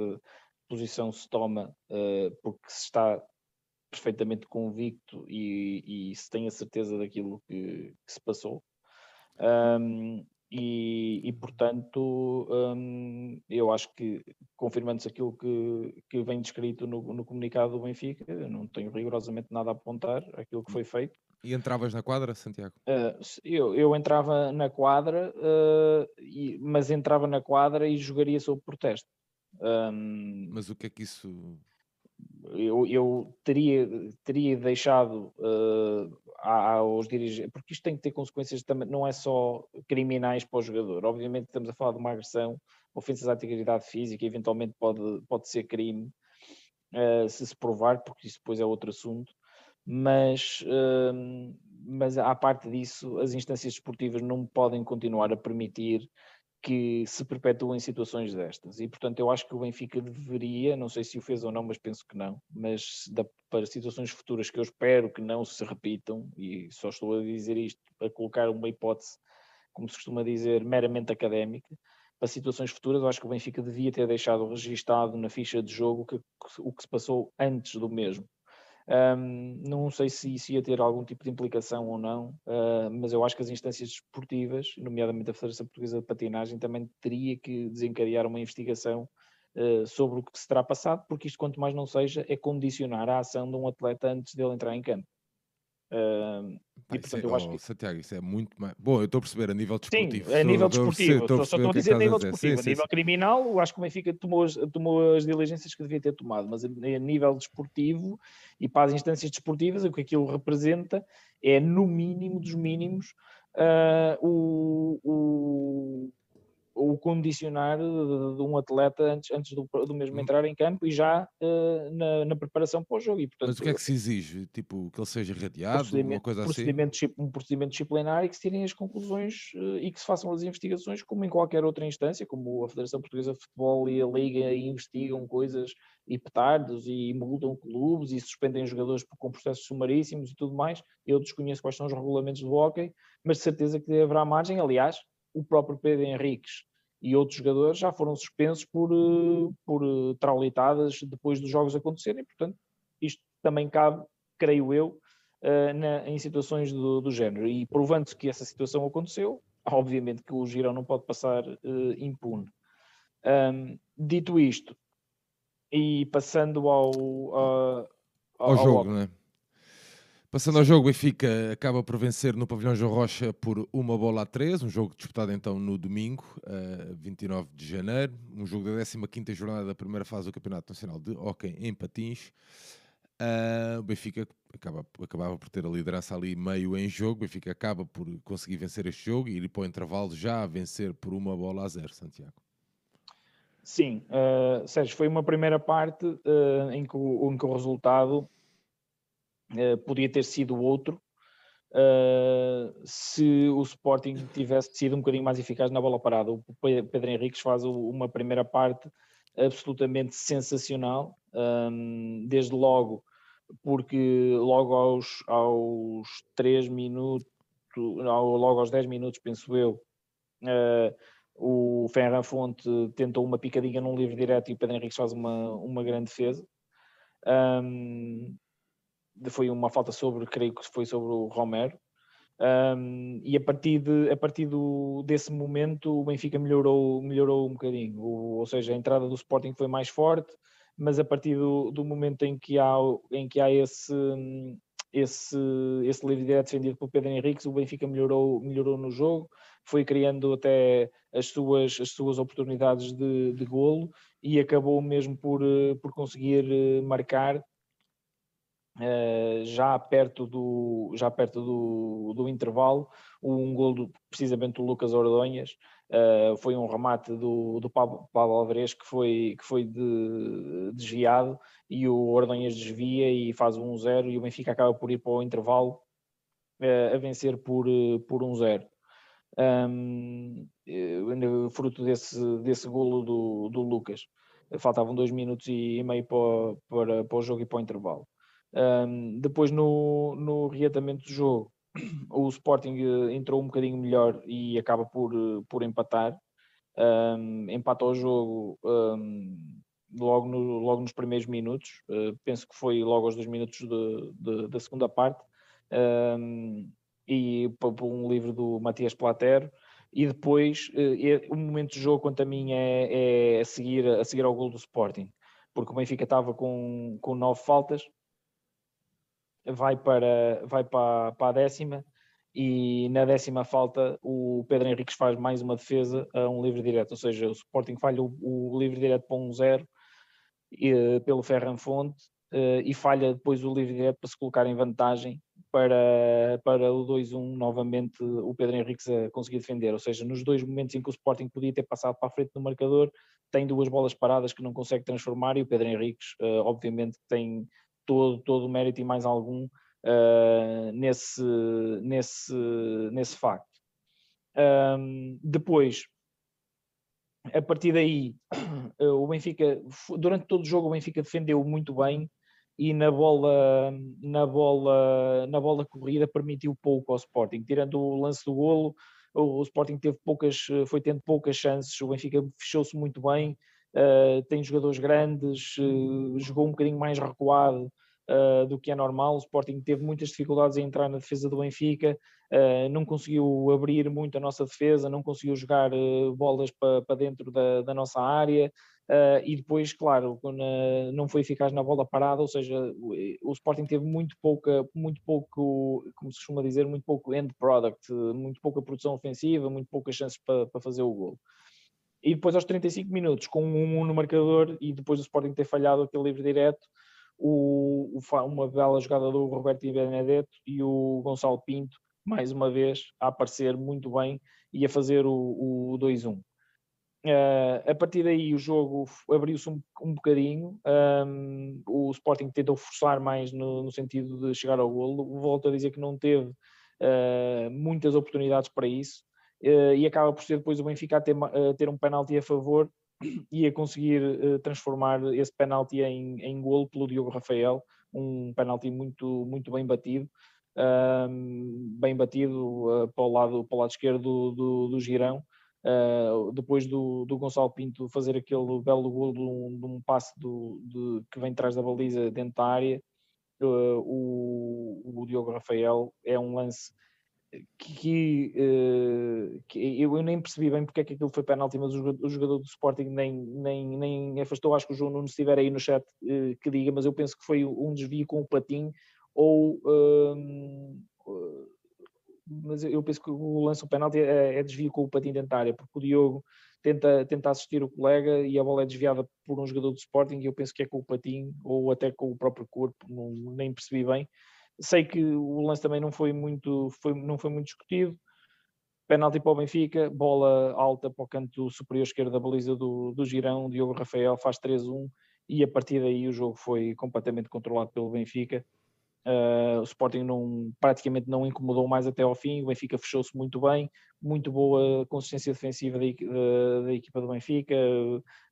posição se toma uh, porque se está perfeitamente convicto e, e se tem a certeza daquilo que, que se passou. Um, e, e, portanto, um, eu acho que, confirmando-se aquilo que, que vem descrito no, no, comunicado do Benfica, não tenho rigorosamente nada a apontar aquilo que foi feito. E entravas na quadra, Santiago? Uh, eu, eu entrava na quadra, uh, e, mas entrava na quadra e jogaria sob protesto. Um, Mas o que é que isso. Eu, eu teria, teria deixado uh, aos dirigentes, porque isto tem que ter consequências também, não é só criminais para o jogador. Obviamente, estamos a falar de uma agressão, ofensas à integridade física, eventualmente pode, pode ser crime uh, se se provar, porque isso depois é outro assunto. Mas, uh, mas à parte disso, as instâncias desportivas não podem continuar a permitir que se perpetuem situações destas. E, portanto, eu acho que o Benfica deveria, não sei se o fez ou não, mas penso que não, mas da, para situações futuras que eu espero que não se repitam, e só estou a dizer isto a colocar uma hipótese, como se costuma dizer, meramente académica, para situações futuras, eu acho que o Benfica devia ter deixado registado na ficha de jogo que, o que se passou antes do mesmo. Um, não sei se isso ia ter algum tipo de implicação ou não, uh, mas eu acho que as instâncias desportivas, nomeadamente a Federação Portuguesa de Patinagem, também teria que desencadear uma investigação uh, sobre o que se terá passado, porque isto, quanto mais não seja, é condicionar a ação de um atleta antes dele entrar em campo. Uh, e, portanto, é, eu acho oh, que... Santiago, isso é muito mais. Bom, eu estou a perceber a nível desportivo. Sim, a nível desportivo. Estou, só estou a é dizer a nível desportivo. A nível criminal, eu acho que o Benfica tomou as, tomou as diligências que devia ter tomado, mas a, a nível desportivo e para as instâncias desportivas, o que aquilo representa é, no mínimo dos mínimos, uh, o, o o condicionar de, de, um atleta antes, antes do, do mesmo hum. entrar em campo e já uh, na, na, preparação para o jogo. E, portanto, Mas o que é que se exige? Tipo, que ele seja radiado, uma coisa assim? procedimento, assim? Um procedimento disciplinar e que se tirem as conclusões uh, e que se façam as investigações como em qualquer outra instância, como a Federação Portuguesa de Futebol e a Liga investigam coisas e petardos e multam clubes e suspendem jogadores com processos sumaríssimos e tudo mais. Eu desconheço quais são os regulamentos do hockey, mas de certeza que haverá margem. Aliás, o próprio Pedro Henriques e outros jogadores já foram suspensos por, eh, por eh, traulitadas depois dos jogos acontecerem, portanto, isto também cabe, creio eu, uh, na, em situações do, do género. E provando-se que essa situação aconteceu, obviamente que o Girão não pode passar uh, impune. Um, dito isto, e passando ao, uh, ao, ao, jogo, ao... né? Passando ao jogo, o Benfica acaba por vencer no Pavilhão João Rocha por uma bola a três, um jogo disputado então no domingo, uh, 29 de janeiro, um jogo da 15ª jornada da primeira fase do Campeonato Nacional de Hockey em Patins. Uh, o Benfica acaba, acabava por ter a liderança ali meio em jogo, o Benfica acaba por conseguir vencer este jogo e ir para o intervalo já a vencer por uma bola a zero, Santiago. Sim, uh, Sérgio, foi uma primeira parte em, que o, em que o resultado uh, podia ter sido outro uh, se o Sporting tivesse sido um bocadinho mais eficaz na bola parada. O Pedro Henriques faz uma primeira parte absolutamente sensacional, um, ehm, desde logo, porque logo aos, aos 3 minutos, logo aos 10 minutos, penso eu, uh, o Ferran Fonte tentou uma picadinha num livre direto e o Pedro Henriques faz uma, uma grande defesa. Um, ehm, foi uma falta sobre, creio que foi sobre o Romero. Um, e a partir, de, a partir do, desse momento o Benfica melhorou, melhorou um bocadinho, o, ou seja, a entrada do Sporting foi mais forte, mas a partir do, do momento em que há, em que há esse, esse, esse livre direto defendido pelo Pedro Henriques, o Benfica melhorou, melhorou no jogo, foi criando até as suas, as suas oportunidades de, de golo e acabou mesmo por, por conseguir eh, marcar Uh, já perto do já perto do, do intervalo um gol do, precisamente do Lucas Ordonhas uh, foi um remate do, do Pablo, Pablo Alvarez que foi, que foi de, desviado e o Ordonhas desvia e faz um 1-0 e o Benfica acaba por ir para o intervalo uh, a vencer por, por 1-0 um, fruto desse, desse golo do, do Lucas. Faltavam dois minutos e meio para, para, para o jogo e para o intervalo um, depois no, no reatamento do jogo, o Sporting eh, entrou um bocadinho melhor e acaba por, eh, por empatar. Um, empata o jogo um, logo, no, logo nos primeiros minutos, uh, penso que foi logo aos dois minutos de, de, da segunda parte, um, e por um livro do Matias Platero. E depois uh, o momento de jogo, quanto a mim, é, é a, seguir, a seguir ao gol do Sporting, porque o Benfica estava com, com nove faltas vai para, vai para, para a décima e na décima falta o Pedro Henriques faz mais uma defesa a um livre direto, ou seja, o Sporting falha o, o livre direto para um zero e, pelo Ferran Fonte uh, e falha depois o livre direto para se colocar em vantagem para, para o 2-1 novamente o Pedro Henriques a conseguir defender, ou seja, nos dois momentos em que o Sporting podia ter passado para a frente no marcador, tem duas bolas paradas que não consegue transformar e o Pedro Henriques uh, obviamente tem todo, todo o mérito e mais algum uh, nesse, nesse, nesse facto. Um, depois, a partir daí, o Benfica, durante todo o jogo, o Benfica defendeu muito bem e na bola, na bola, na bola corrida permitiu pouco ao Sporting. Tirando o lance do golo, o, Sporting teve poucas, foi tendo poucas chances, o Benfica fechou-se muito bem, tem jogadores grandes, uh, jogou um bocadinho mais recuado uh, do que é normal. O Sporting teve muitas dificuldades em entrar na defesa do Benfica, não conseguiu abrir muito a nossa defesa, não conseguiu jogar bolas para, dentro da, nossa área. E depois, claro, não foi eficaz na bola parada, ou seja, o, o, Sporting teve muito pouca, muito pouco, como se costuma dizer, muito pouco end product, muito pouca produção ofensiva, muito poucas chances para, para fazer o gol. E depois aos 35 minutos, com um 1 no marcador e depois o Sporting ter falhado aquele livre direto, o, o, uma bela jogada do Roberto Benedetto e o Gonçalo Pinto, mais uma vez, a aparecer muito bem e a fazer o, o 2-1. Uh, a partir daí o jogo abriu-se um, um bocadinho, um, o Sporting tentou forçar mais no, no, sentido de chegar ao golo, volto a dizer que não teve uh, muitas oportunidades para isso, e acaba por ser depois o Benfica a ter, ter um penalti a favor e a conseguir transformar esse penalti em, em golo pelo Diogo Rafael, um penalti muito, muito bem batido, bem batido para, o lado, para o lado esquerdo do, do, do girão, Uh, depois do, do Gonçalo Pinto fazer aquele belo gol de um, de um passe do, de, que vem atrás da baliza dentro da área, uh, o, o, Diogo Rafael é um lance que, que, que, eu nem percebi bem porque é que aquilo foi penalti, mas o jogador, do Sporting nem, nem, nem afastou. Acho que o João Nunes estiver aí no chat que diga, mas eu penso que foi um desvio com o patinho ou mas eu penso que o lance do penalti é, é desvio com o patinho dentária, porque o Diogo tenta, tenta assistir o colega e a bola é desviada por um jogador do Sporting e eu penso que é com o patinho ou até com o próprio corpo, não, nem percebi bem. Sei que o lance também não foi muito, foi, não foi muito discutido. Penalti para o Benfica, bola alta para o canto superior esquerdo da baliza do, do Girão, Diogo Rafael faz 3-1 e a partir daí o jogo foi completamente controlado pelo Benfica. Uh, o Sporting não, praticamente não incomodou mais até ao fim, o Benfica fechou-se muito bem, muito boa consistência defensiva da, da, da equipa do Benfica,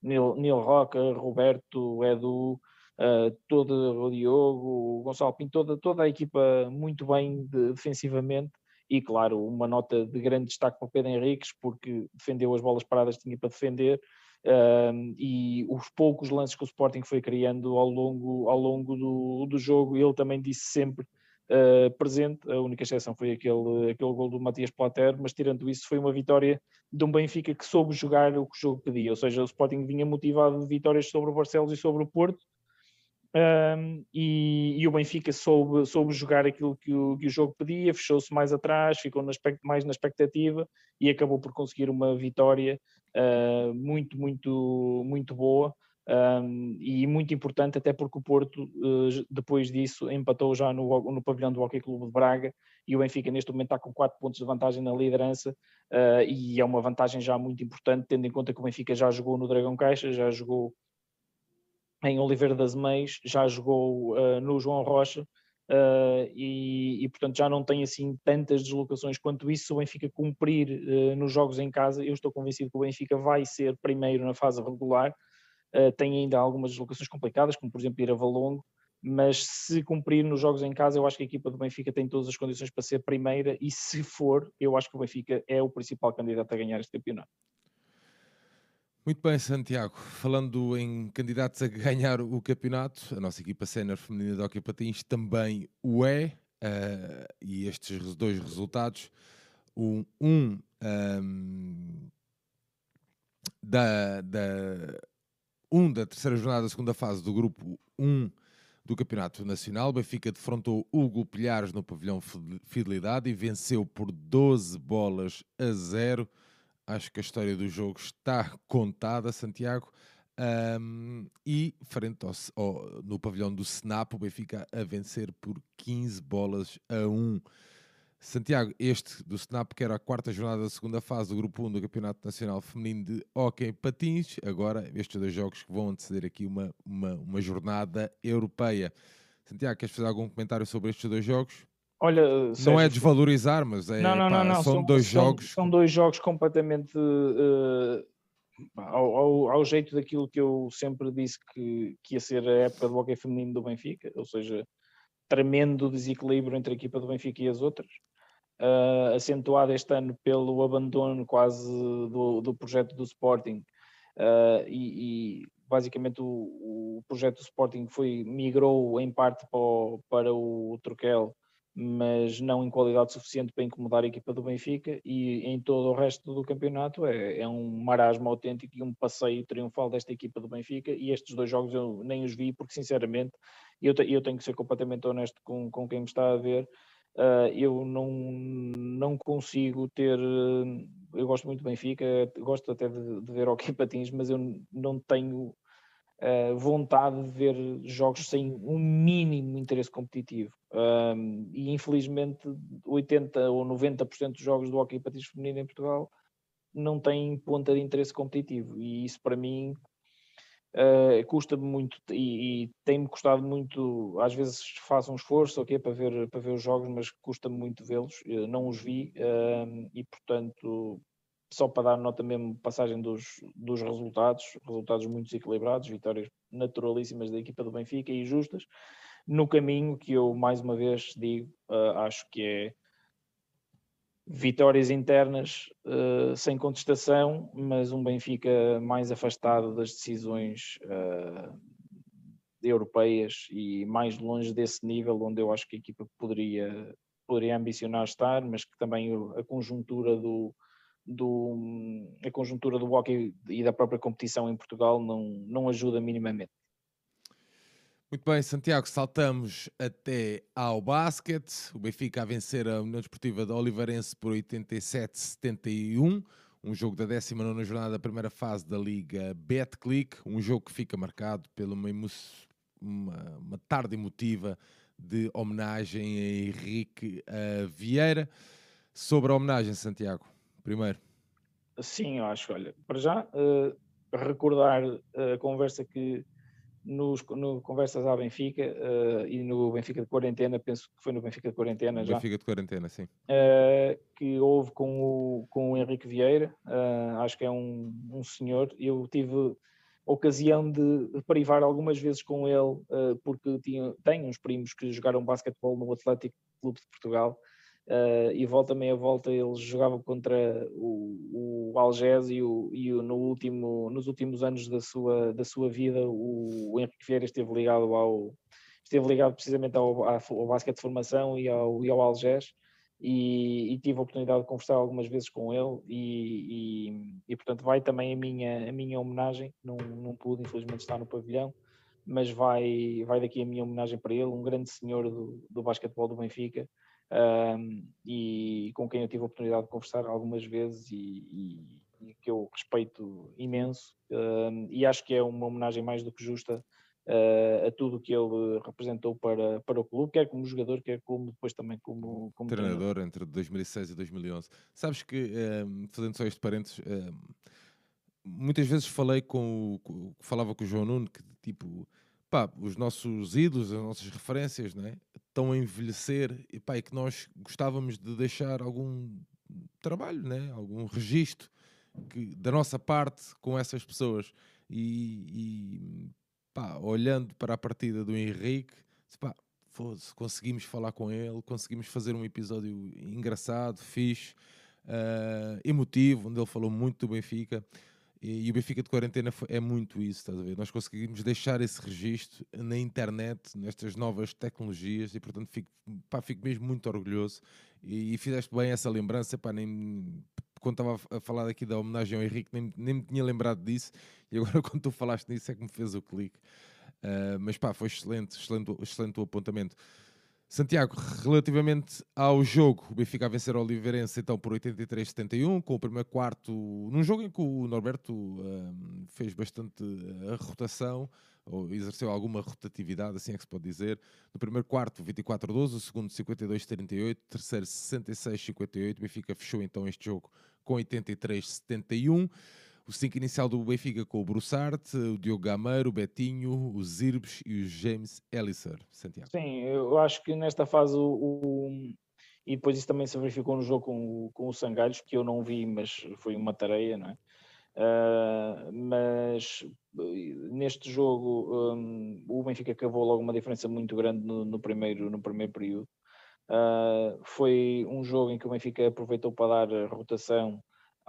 Neil, Neil Roca, Roberto, Edu, uh, todo o Diogo, o Gonçalo Pinto, toda, toda a equipa muito bem de, defensivamente. E claro, uma nota de grande destaque para o Pedro Henriques, porque defendeu as bolas paradas que tinha para defender, um, e os poucos lances que o Sporting foi criando ao longo, ao longo do, do jogo, ele também disse sempre uh, presente, a única exceção foi aquele, aquele gol do Matias Plater, mas tirando isso foi uma vitória de um Benfica que soube jogar o que o jogo pedia, ou seja, o Sporting vinha motivado de vitórias sobre o Barcelos e sobre o Porto, um, e, e, o Benfica soube, soube jogar aquilo que o, que o jogo pedia, fechou-se mais atrás, ficou na, mais na expectativa e acabou por conseguir uma vitória uh, muito, muito, muito boa. Um, e muito importante, até porque o Porto, uh, depois disso, empatou já no, no pavilhão do Hockey Clube de Braga e o Benfica neste momento está com 4 pontos de vantagem na liderança uh, e é uma vantagem já muito importante, tendo em conta que o Benfica já jogou no Dragão Caixa, já jogou em Oliveira das Meias, já jogou uh, no João Rocha uh, e, e, portanto já não tem assim tantas deslocações quanto isso. Se o Benfica cumprir uh, nos jogos em casa, eu estou convencido que o Benfica vai ser primeiro na fase regular. tem ainda algumas deslocações complicadas, como por exemplo ir a Valongo, mas se cumprir nos jogos em casa, eu acho que a equipa do Benfica tem todas as condições para ser primeira e se for, eu acho que o Benfica é o principal candidato a ganhar este campeonato. Muito bem, Santiago. Falando em candidatos a ganhar o campeonato, a nossa equipa sénior feminina de Hockey Patins também o é. Uh, e estes dois resultados, um, um, um da, da, um da terceira jornada da segunda fase do grupo 1 do Campeonato Nacional. Benfica defrontou o Gulpilhares no pavilhão Fidelidade e venceu por 12 bolas a 0 Acho que a história do jogo está contada, Santiago. Um, e frente ao, ao, no pavilhão do Snap, o Benfica a vencer por 15 bolas a 1. Santiago, este do Snap, que era a quarta jornada da segunda fase do Grupo 1 do Campeonato Nacional Feminino de Hockey Patins. Agora, estes dois jogos que vão anteceder aqui uma, uma, uma jornada europeia. Santiago, queres fazer algum comentário sobre estes dois jogos? Olha, Sérgio, não é desvalorizar, mas é, não, não, pá, não, são, são, dois são, jogos. São dois jogos completamente uh, ao, ao, ao, jeito daquilo que eu sempre disse que, que ia ser a época do hockey feminino do Benfica, ou seja, tremendo desequilíbrio entre a equipa do Benfica e as outras, uh, acentuado este ano pelo abandono quase do, do projeto do Sporting uh, e, e, basicamente o, o, projeto do Sporting foi, migrou em parte para o, para o Troquel mas não em qualidade suficiente para incomodar a equipa do Benfica e em todo o resto do campeonato é, é, um marasmo autêntico e um passeio triunfal desta equipa do Benfica e estes dois jogos eu nem os vi porque sinceramente eu, eu tenho que ser completamente honesto com, com quem me está a ver uh, eu não, não consigo ter eu gosto muito do Benfica gosto até de, de ver hockey patins mas eu não tenho uh, vontade de ver jogos sem um mínimo interesse competitivo. Um, e infelizmente 80 ou 90% dos jogos do hockey patins feminino em Portugal não têm ponta de interesse competitivo e isso para mim uh, custa-me muito e, e tem-me custado muito, às vezes faço um esforço okay, para, ver, para ver os jogos, mas custa-me muito vê-los, não os vi e portanto só para dar nota mesmo, passagem dos, dos resultados, resultados muito desequilibrados, vitórias naturalíssimas da equipa do Benfica e justas, no caminho que eu mais uma vez digo, uh, acho que é vitórias internas uh, sem contestação, mas um Benfica mais afastado das decisões uh, europeias e mais longe desse nível onde eu acho que a equipa poderia, poderia ambicionar estar, mas que também a conjuntura do, do, a conjuntura do hockey e da própria competição em Portugal não, não ajuda minimamente. Muito bem, Santiago, saltamos até ao basquete. O Benfica a vencer a União Desportiva da Oliveirense por 87-71. Um jogo da 19 jornada da primeira fase da Liga Betclic. Um jogo que fica marcado pela uma, uma, uma tarde emotiva de homenagem a Henrique Vieira. Sobre a homenagem, Santiago primeiro? Sim, eu acho. Olha, para já, uh, recordar a conversa que nos no Conversas à Benfica uh, e no Benfica de Quarentena, penso que foi no Benfica de Quarentena já. Benfica de Quarentena, sim. Uh, que houve com o, com o Henrique Vieira, acho que é um, um senhor. Eu tive ocasião de privar algumas vezes com ele, porque tinha, tenho uns primos que jogaram basquetebol no Atlético Clube de Portugal Uh, e volta meia volta eles jogavam contra o, o Algés e, o, e o, no último, nos últimos anos da sua, da sua vida o, o Henrique Vieira esteve ligado ao esteve ligado precisamente ao, ao basquete de formação e ao, e ao Algés e, e, tive a oportunidade de conversar algumas vezes com ele e, e, e, portanto vai também a minha, a minha homenagem, não, não pude infelizmente estar no pavilhão, mas vai, vai daqui a minha homenagem para ele, um grande senhor do, do basquetebol do Benfica, um, e com quem eu tive a oportunidade de conversar algumas vezes e, e, e que eu respeito imenso um, e acho que é uma homenagem mais do que justa uh, a tudo que ele representou para, para o clube, quer como jogador, quer como depois também como, como treinador, treinador. entre 2006 e 2011. Sabes que, um, fazendo só este parênteses, muitas vezes falei com, com, falava com o João Nuno que tipo pá, os nossos ídolos, as nossas referências, né, estão a envelhecer e, pá, e que nós gostávamos de deixar algum trabalho, né, algum registro que, da nossa parte com essas pessoas. E, e pá, olhando para a partida do Henrique, pá, conseguimos falar com ele, conseguimos fazer um episódio engraçado, fixe, uh, emotivo, onde ele falou muito do Benfica. E, e o Benfica de quarentena é muito isso, estás a ver? Nós conseguimos deixar esse registro na internet, nestas novas tecnologias, e portanto fico, pá, fico mesmo muito orgulhoso. E, e fizeste bem essa lembrança, pá, nem, quando estava a falar aqui da homenagem ao Henrique, nem, nem me tinha lembrado disso, e agora quando tu falaste nisso é que me fez o clique. Uh, mas pá, foi excelente, excelente, excelente o apontamento. Santiago, relativamente ao jogo, o Benfica a vencer o Oliveirense então por 83-71, com o primeiro quarto, num jogo em que o Norberto um, fez bastante a rotação, ou exerceu alguma rotatividade, assim é que se pode dizer. No primeiro quarto, 24-12, o segundo, 52-38, terceiro, 66-58. O Benfica fechou então este jogo com 83-71. O 5 inicial do Benfica com o Broussard, o Diogo Gameiro, o Betinho, o Zirbes e o James Ellisor. Santiago. Sim, eu acho que nesta fase o, o, e depois isso também se verificou no jogo com, com o Sangalhos, que eu não vi, mas foi uma tareia, não é? Uh, mas neste jogo um, o Benfica cavou logo uma diferença muito grande no, no primeiro, no primeiro período. Uh, foi um jogo em que o Benfica aproveitou para dar rotação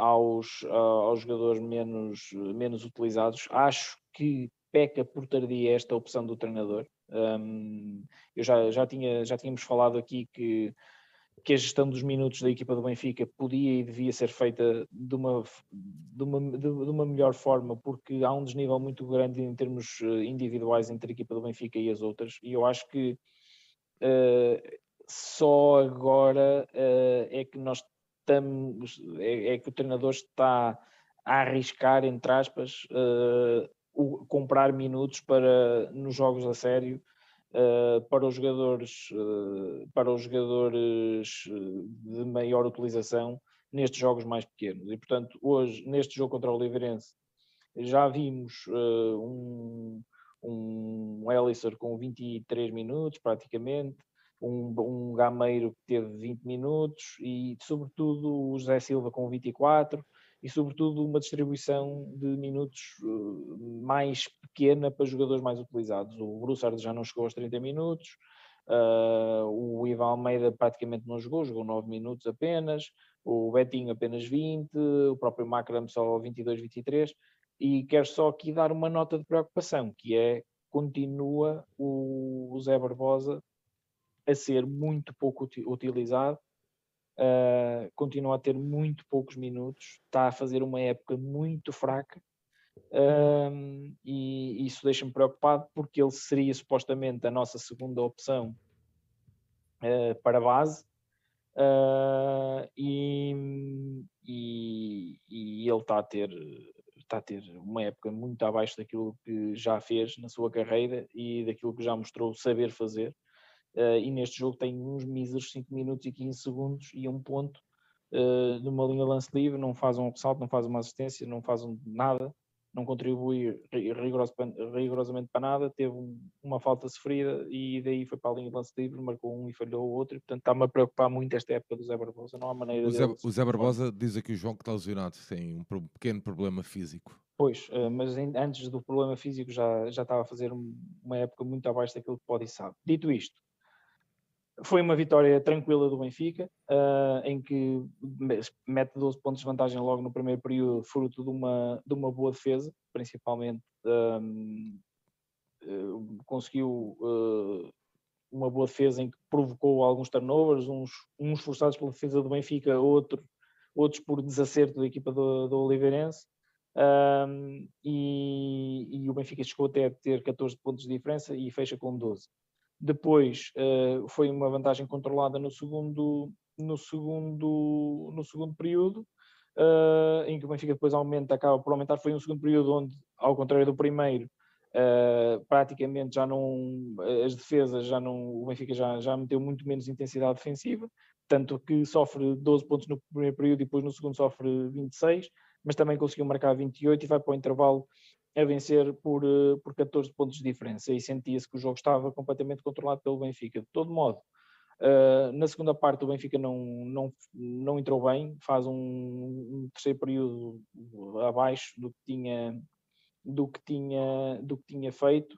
aos, uh, aos jogadores menos, menos utilizados. Acho que peca por tardia esta opção do treinador. Um, eu já, já, tinha, já tínhamos falado aqui que, que a gestão dos minutos da equipa do Benfica podia e devia ser feita de uma, de uma, de, uma melhor forma, porque há um desnível muito grande em termos eh, individuais entre a equipa do Benfica e as outras, e eu acho que uh, só agora uh, é que nós é, é, que o treinador está a arriscar, entre aspas, uh, o, comprar minutos para nos jogos a sério uh, para os jogadores uh, para os jogadores de maior utilização nestes jogos mais pequenos. E portanto hoje neste jogo contra o Oliveirense já vimos um um com 23 minutos praticamente um, um Gameiro que teve 20 minutos e, sobretudo, o José Silva com 24 e, sobretudo, uma distribuição de minutos uh, mais pequena para jogadores mais utilizados. O Broussard já não chegou aos 30 minutos, uh, o Ivan Almeida praticamente não jogou, jogou 9 minutos apenas, o Betinho apenas 20, o próprio Macram só 22, 23. E quero só aqui dar uma nota de preocupação, que é continua o Zé Barbosa a ser muito pouco utilizado, uh, continua a ter muito poucos minutos, está a fazer uma época muito fraca uh, e isso deixa-me preocupado porque ele seria supostamente a nossa segunda opção uh, para base. E, e, e, ele está a ter está a ter uma época muito abaixo daquilo que já fez na sua carreira e daquilo que já mostrou saber fazer uh, e neste jogo tem uns míseros 5 minutos e 15 segundos e um ponto uh, numa linha lance livre, não faz um ressalto, não faz uma assistência, não faz um, nada, não contribui rigoros, rigorosamente para nada, teve um, uma falta sofrida e daí foi para a linha de lance livre, marcou um e falhou o outro, e portanto está-me a preocupar muito esta época do Zé Barbosa, não há maneira o Zé, o Zé Barbosa diz aqui o João que está lesionado, tem um pequeno problema físico. Pois, eh, mas antes do problema físico já, já estava a fazer uma época muito abaixo daquilo que pode e sabe. Dito isto, foi uma vitória tranquila do Benfica, uh, em que mete 12 pontos de vantagem logo no primeiro período, fruto de uma, de uma boa defesa, principalmente um, ah, conseguiu uh, uma boa defesa em que provocou alguns turnovers, uns, uns forçados pela defesa do Benfica, outro, outros por desacerto da equipa do, do Oliveirense. Um, e, e, o Benfica chegou até a ter 14 pontos de diferença e fecha com 12. Depois uh, foi uma vantagem controlada no segundo, no segundo, no segundo período, uh, em que o Benfica depois aumenta, acaba por aumentar. Foi um segundo período onde, ao contrário do primeiro, uh, praticamente já não as defesas já não o Benfica já, já meteu muito menos intensidade defensiva, tanto que sofre 12 pontos no primeiro período e depois no segundo sofre 26, mas também conseguiu marcar 28 e vai para o intervalo a vencer por, eh, por 14 pontos de diferença e sentia-se que o jogo estava completamente controlado pelo Benfica. De todo modo, uh, na segunda parte o Benfica não, não, não entrou bem, faz um, um, terceiro período abaixo do que tinha, do que tinha, do que tinha feito.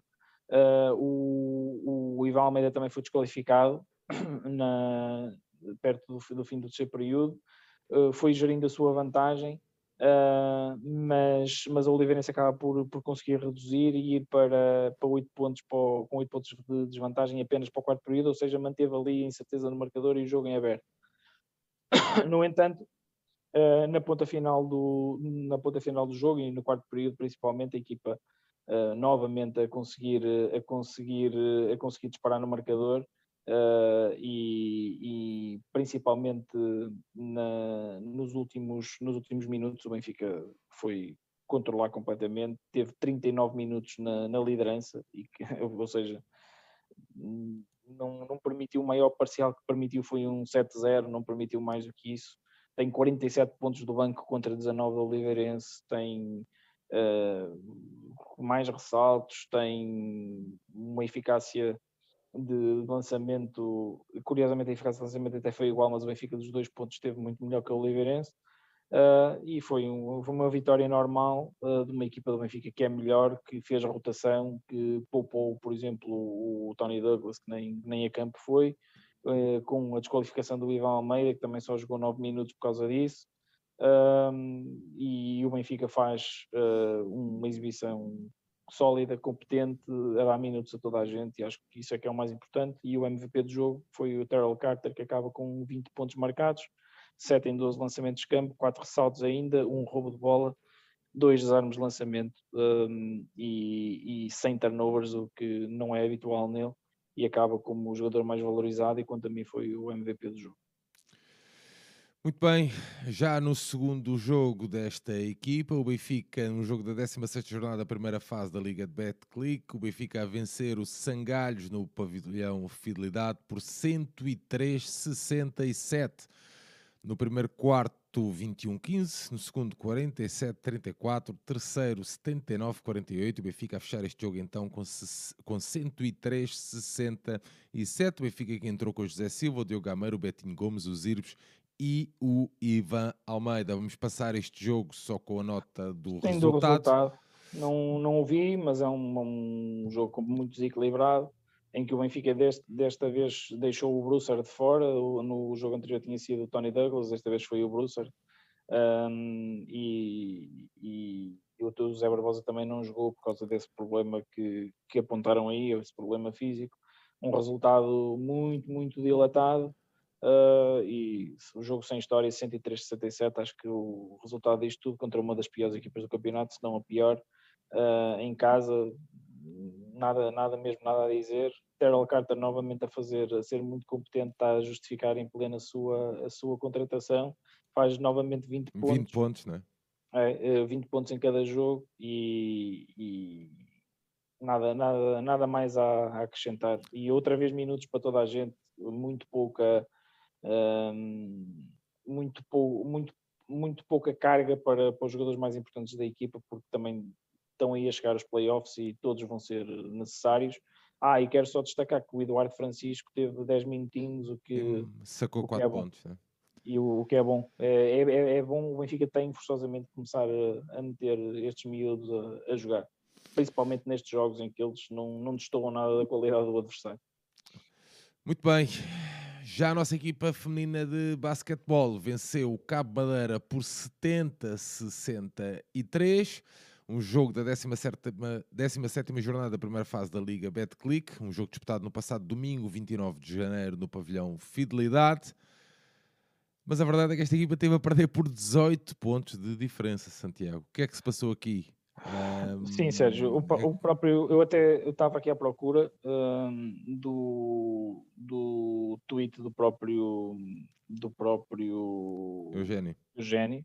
Uh, o, o Ivan Almeida também foi desqualificado na, perto do, do fim do terceiro período, foi gerindo a sua vantagem Uh, mas, mas a Oliveirense acaba por, por conseguir reduzir e ir para, para 8 pontos para com 8 pontos de desvantagem apenas para o quarto período, ou seja, manteve ali a incerteza no marcador e o jogo em aberto. No entanto, uh, na, ponta final do, na ponta final do jogo e no quarto período, principalmente, a equipa uh, novamente a conseguir, a, conseguir, a conseguir disparar no marcador Uh, e, e, principalmente na, nos, últimos, nos últimos minutos o Benfica foi controlar completamente, teve 39 minutos na, na liderança, e que, ou seja, não, não permitiu o maior parcial que permitiu foi um 7-0, não permitiu mais do que isso. Tem 47 pontos do banco contra 19 do Oliveirense, tem uh, mais ressaltos, tem uma eficácia de lançamento, curiosamente a eficácia de lançamento até foi igual, mas o Benfica dos dois pontos esteve muito melhor que o Oliveirense. Uh, e foi, um, foi, uma vitória normal uh, de uma equipa do Benfica que é melhor, que fez a rotação, que poupou, por exemplo, o, Tony Douglas, que nem, nem a campo foi, uh, com a desqualificação do Ivan Almeida, que também só jogou 9 minutos por causa disso. e o Benfica faz uma exibição sólida, competente, a dar minutos a toda a gente, e acho que isso é que é o mais importante. E o MVP do jogo foi o Terrell Carter, que acaba com 20 pontos marcados 7 em 12 lançamentos de campo, 4 ressaltos ainda, um roubo de bola, dois desarmes de lançamento um, e, e 100 turnovers, o que não é habitual nele, e acaba como o jogador mais valorizado e quanto a mim foi o MVP do jogo. Muito bem, já no segundo jogo desta equipa, o Benfica, no jogo da 16 jornada da primeira fase da Liga de Betclic, o Benfica a vencer o Sangalhos no pavilhão Fidelidade por 103-67. No primeiro quarto, 21-15. No segundo, 47-34. Terceiro, 79-48. O Benfica a fechar este jogo então com, com 103-67. O Benfica que entrou com o José Silva, o Diogo Gameiro, o Betinho Gomes, os Irbes e o Ivan Almeida. Vamos passar este jogo só com a nota do Tem resultado. Do resultado. Não, não ouvi, mas é um, um jogo muito desequilibrado em que o Benfica deste, desta vez deixou o Brusser de fora, no jogo anterior tinha sido o Tony Douglas, desta vez foi o Brusser, um, e, e, e, o José Barbosa também não jogou por causa desse problema que, que apontaram aí, esse problema físico, um resultado muito, muito dilatado, uh, e o jogo sem história 103-67, acho que o resultado disto tudo contra uma das piores equipas do campeonato, se não a pior, uh, em casa, nada, nada mesmo, nada a dizer. Terrell Carter novamente a fazer, a ser muito competente, está a justificar em plena a sua, a sua contratação, faz novamente 20 pontos. 20 pontos, não é? é 20 pontos em cada jogo e, e nada, nada, nada mais a, a, acrescentar. E outra vez minutos para toda a gente, muito pouca, muito, pou, muito, muito pouca carga para, para os jogadores mais importantes da equipa, porque também estão aí a chegar os playoffs e todos vão ser necessários. Ah, e quero só destacar que o Eduardo Francisco teve 10 minutinhos, o que. Sacou 4 é pontos, né? E o, o, que é bom. É, é, é, bom, o Benfica tem forçosamente começar a, a meter estes miúdos a, a, jogar, principalmente nestes jogos em que eles não, não destoam nada da qualidade do adversário. Muito bem. Já a nossa equipa feminina de basquetebol venceu o Cabo Madeira por 70-63 um jogo da 17 jornada da primeira fase da Liga Betclic, um jogo disputado no passado domingo, 29 de janeiro, no pavilhão Fidelidade. Mas a verdade é que esta equipa teve a perder por 18 pontos de diferença, Santiago. O que é que se passou aqui? Um, Sim, Sérgio, o, é o, próprio, eu até estava aqui à procura um, do, do tweet do próprio do próprio Eugênio. Eugênio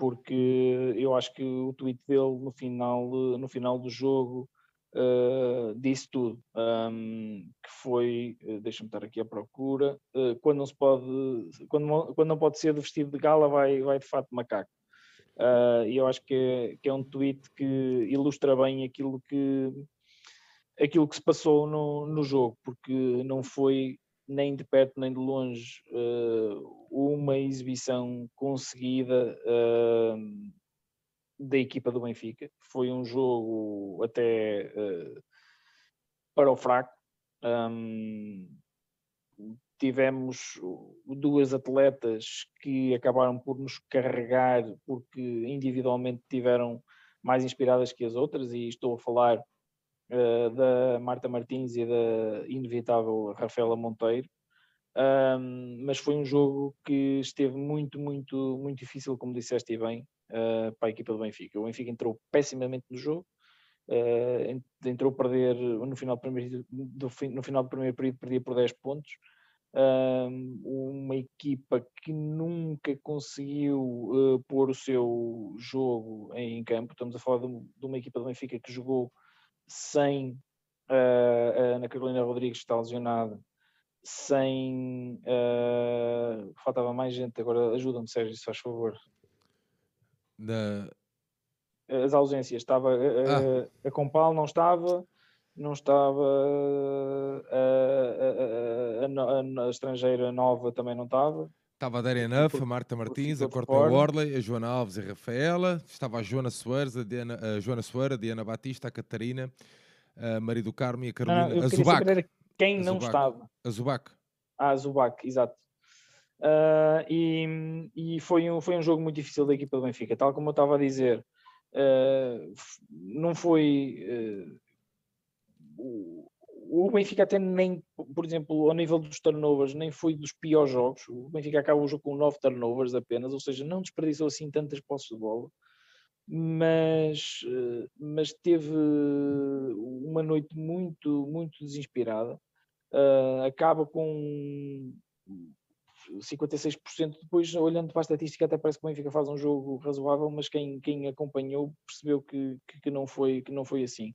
porque eu acho que o tweet dele no final, no final do jogo uh, disse tudo, um, que foi, uh, deixa-me estar aqui à procura, uh, quando não se pode, quando, quando não pode ser de vestido de gala, vai, vai de fato macaco. E eu acho que é, que é um tweet que ilustra bem aquilo que aquilo que se passou no, no jogo, porque não foi nem de perto nem de longe uh, uma exibição conseguida uh, da equipa do Benfica. Foi um jogo até para o fraco. Um, tivemos duas atletas que acabaram por nos carregar porque individualmente tiveram mais inspiradas que as outras e estou a falar uh, da Marta Martins e da inevitável Rafaela Monteiro. Um, mas foi um jogo que esteve muito, muito, muito difícil, como disseste bem, uh, para a equipa do Benfica. O Benfica entrou pessimamente no jogo, uh, entrou a perder no final, do primeiro, do, no final do primeiro período, perdia por 10 pontos. Um, uma equipa que nunca conseguiu uh, pôr o seu jogo em campo. Estamos a falar de, uma equipa do Benfica que jogou sem uh, a Ana Carolina Rodrigues está lesionada, sem uh, faltava mais gente, agora ajuda-me Sérgio, se faz favor. Da... As ausências, estava ah. a, a Compal não estava, não estava a, a, a, a, estrangeira nova também não estava. Estava a Darien Nuff, a Marta Martins, a Courtney Worley, a Joana Alves e a Rafaela. Estava a Joana Soares, a, Diana, a Joana Soares, a Diana Batista, a Catarina, a Maria do Carmo e a Carolina. Não, a Zubac. quem a não Zubac. estava. A Zubac. Ah, a Zubac, exato. Uh, e, e foi, um, foi um jogo muito difícil da equipa do Benfica, tal como eu estava a dizer. Uh, não foi. Uh, o Benfica até nem, por exemplo, ao nível dos turnovers, nem foi dos piores jogos. O Benfica acaba o jogo com 9 turnovers apenas, ou seja, não desperdiçou assim tantas posses de bola, mas, eh, mas teve uma noite muito, muito desinspirada. Uh, acaba com 56%. Depois, olhando para a estatística, até parece que o Benfica faz um jogo razoável, mas quem, quem acompanhou percebeu que, que, que não foi, que não foi assim.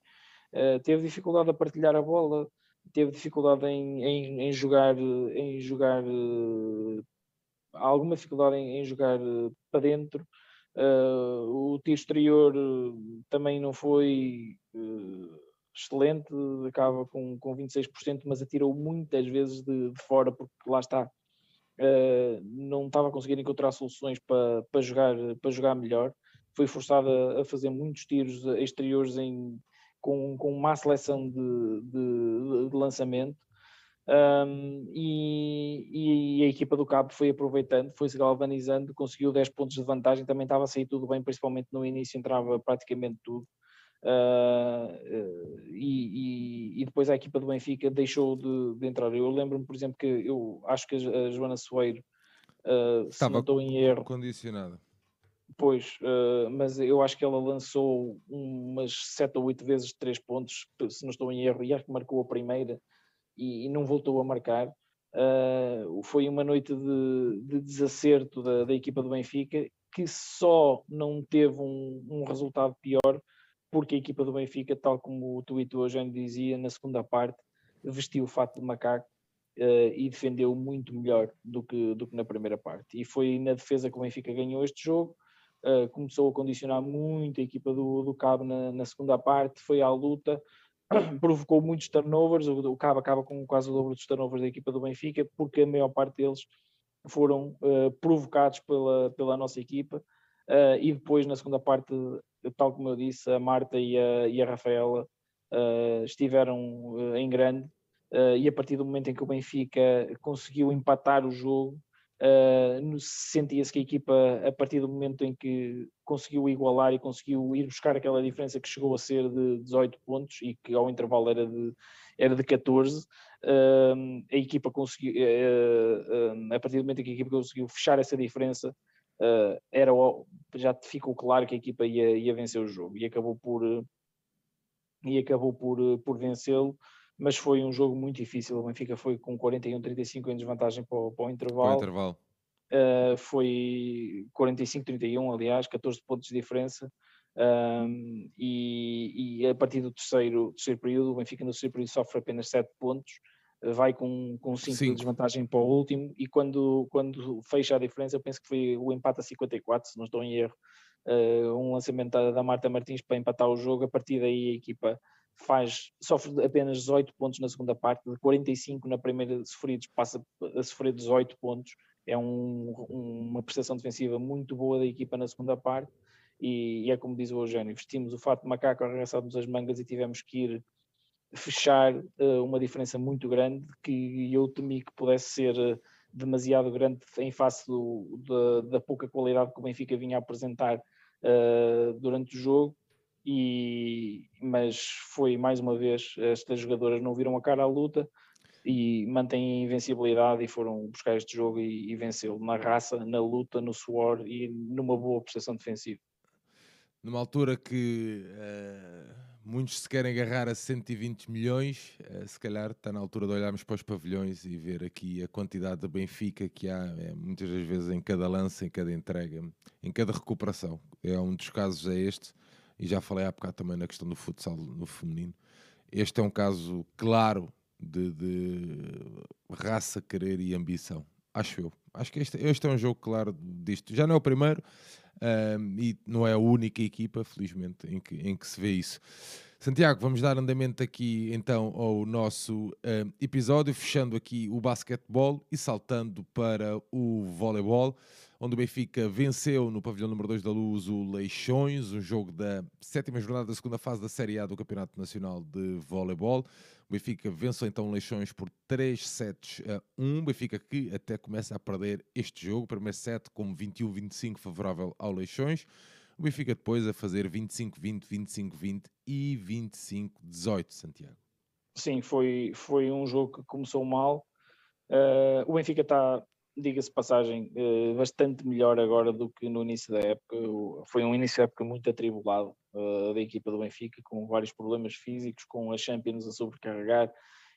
Eh, teve dificuldade a partilhar a bola, teve dificuldade em, em, em jogar, em jogar uh, alguma dificuldade em, em jogar uh, para dentro. o tiro exterior também não foi excelente, acaba com, com 26%, mas atirou muitas vezes de, de fora, porque lá está, Uh, não estava a conseguir encontrar soluções para, para, jogar, para jogar melhor. Foi forçada a fazer muitos tiros exteriores em, com, com má seleção de, de, de lançamento. Um, e, e, a equipa do Cabo foi aproveitando, foi-se galvanizando, conseguiu 10 pontos de vantagem, também estava a sair tudo bem, principalmente no início entrava praticamente tudo. Uh, e, e, depois a equipa do Benfica deixou de, de entrar. Eu lembro-me, por exemplo, que eu acho que a Joana Soeiro uh, estava em erro. Condicionada. Pois, uh, mas eu acho que ela lançou umas 7 ou 8 vezes 3 pontos, se não estou em erro, e acho que marcou a primeira e, e não voltou a marcar. Uh, foi uma noite de, de desacerto da, da, equipa do Benfica, que só não teve um, um, resultado pior, porque a equipa do Benfica, tal como o tweet hoje dizia, na segunda parte, vestiu o fato de macaco uh, e defendeu muito melhor do que, do que na primeira parte. E foi na defesa que o Benfica ganhou este jogo uh, começou a condicionar muito a equipa do, do Cabo na, na, segunda parte, foi à luta, provocou muitos turnovers, o, o Cabo acaba com quase o dobro dos turnovers da equipa do Benfica, porque a maior parte deles foram uh, provocados pela, pela nossa equipa, uh, e depois na segunda parte, tal como eu disse, a Marta e a, e a Rafaela estiveram em grande, e a partir do momento em que o Benfica conseguiu empatar o jogo, Uh, sentia-se que a equipa, a partir do momento em que conseguiu igualar e conseguiu ir buscar aquela diferença que chegou a ser de 18 pontos e que ao intervalo era de, era de 14, uh, a equipa conseguiu, uh, a partir do momento em que a equipa conseguiu fechar essa diferença, era, já ficou claro que a equipa ia, ia vencer o jogo e acabou por, e acabou por, por vencê-lo mas foi um jogo muito difícil. O Benfica foi com 41-35 em desvantagem para o, para o intervalo. Para o intervalo. Uh, foi 45-31, aliás, 14 pontos de diferença. Um, e, e, a partir do terceiro, terceiro período, o Benfica no terceiro período sofre apenas 7 pontos, vai com, com 5 de desvantagem para o último, e quando, quando fecha a diferença, eu penso que foi o empate a 54, se não estou em erro, uh, um lançamento da, da Marta Martins para empatar o jogo, a partir daí a equipa faz, sofre apenas 18 pontos na segunda parte, de 45 na primeira sofridos, passa a sofrer 18 pontos. É um, uma prestação defensiva muito boa da equipa na segunda parte. E, e é como diz o Eugênio: vestimos o fato de macaco, arregaçámos as mangas e tivemos que ir fechar uh, uma diferença muito grande que eu temi que pudesse ser uh, demasiado grande em face do, da, da, pouca qualidade que o Benfica vinha apresentar uh, durante o jogo e, mas foi mais uma vez, estas jogadoras não viram a cara à luta e mantêm a invencibilidade e foram buscar este jogo e, e venceu na raça, na luta, no suor e numa boa prestação defensiva. Numa altura que uh, muitos se querem agarrar a 120 milhões, uh, se calhar está na altura de olharmos para os pavilhões e ver aqui a quantidade de Benfica que há, é, muitas das vezes em cada lance, em cada entrega, em cada recuperação. É um dos casos é este e já falei há bocado também na questão do futsal no feminino. Este é um caso claro de, de raça, querer e ambição. Acho eu. Acho que este, este é um jogo claro disto. Já não é o primeiro um, e não é a única equipa, felizmente, em que, em que se vê isso. Santiago, vamos dar andamento aqui então ao nosso uh, episódio, fechando aqui o basquetebol e saltando para o voleibol, onde o Benfica venceu no pavilhão número 2 da Luz o Leixões, um jogo da sétima jornada da segunda fase da Série A do Campeonato Nacional de Voleibol. O Benfica venceu então Leixões por 3 sets a 1. O Benfica que até começa a perder este jogo, primeiro set com 21-25 favorável ao Leixões. O Benfica depois a fazer 25-20, 25-20 e 25-18, Santiago. Sim, foi, foi um jogo que começou mal. Uh, o Benfica está, diga-se passagem, uh, bastante melhor agora do que no início da época. Foi um início da época muito atribulado uh, da equipa do Benfica, com vários problemas físicos, com a Champions a sobrecarregar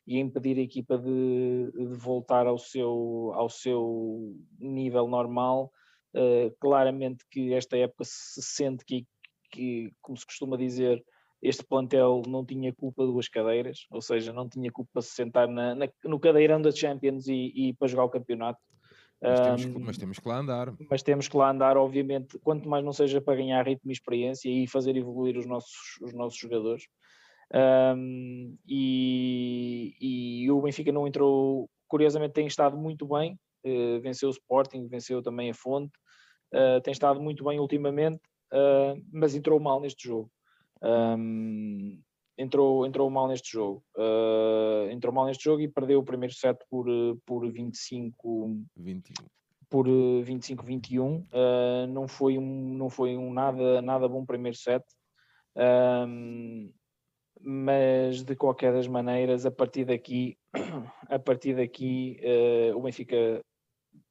e a impedir a equipa de, de voltar ao seu, ao seu nível normal Uh, claramente que esta época se sente que, que, como se costuma dizer, este plantel não tinha culpa duas cadeiras, ou seja, não tinha culpa se sentar na, na, no cadeirão da Champions e, e para jogar o campeonato. Mas temos, um, mas temos, que lá andar. Mas temos que lá andar, obviamente, quanto mais não seja para ganhar ritmo e experiência e fazer evoluir os nossos, os nossos jogadores. Um, e, e o Benfica não entrou, curiosamente tem estado muito bem, uh, venceu o Sporting, venceu também a Fonte, uh, tem estado muito bem ultimamente, uh, mas entrou mal neste jogo. Um, entrou, entrou mal neste jogo. entrou mal neste jogo e perdeu o primeiro set por, por 25 21 por 25-21. Uh, não foi um, não foi um nada, nada bom primeiro set. Um, mas de qualquer das maneiras, a partir daqui, a partir daqui uh, o Benfica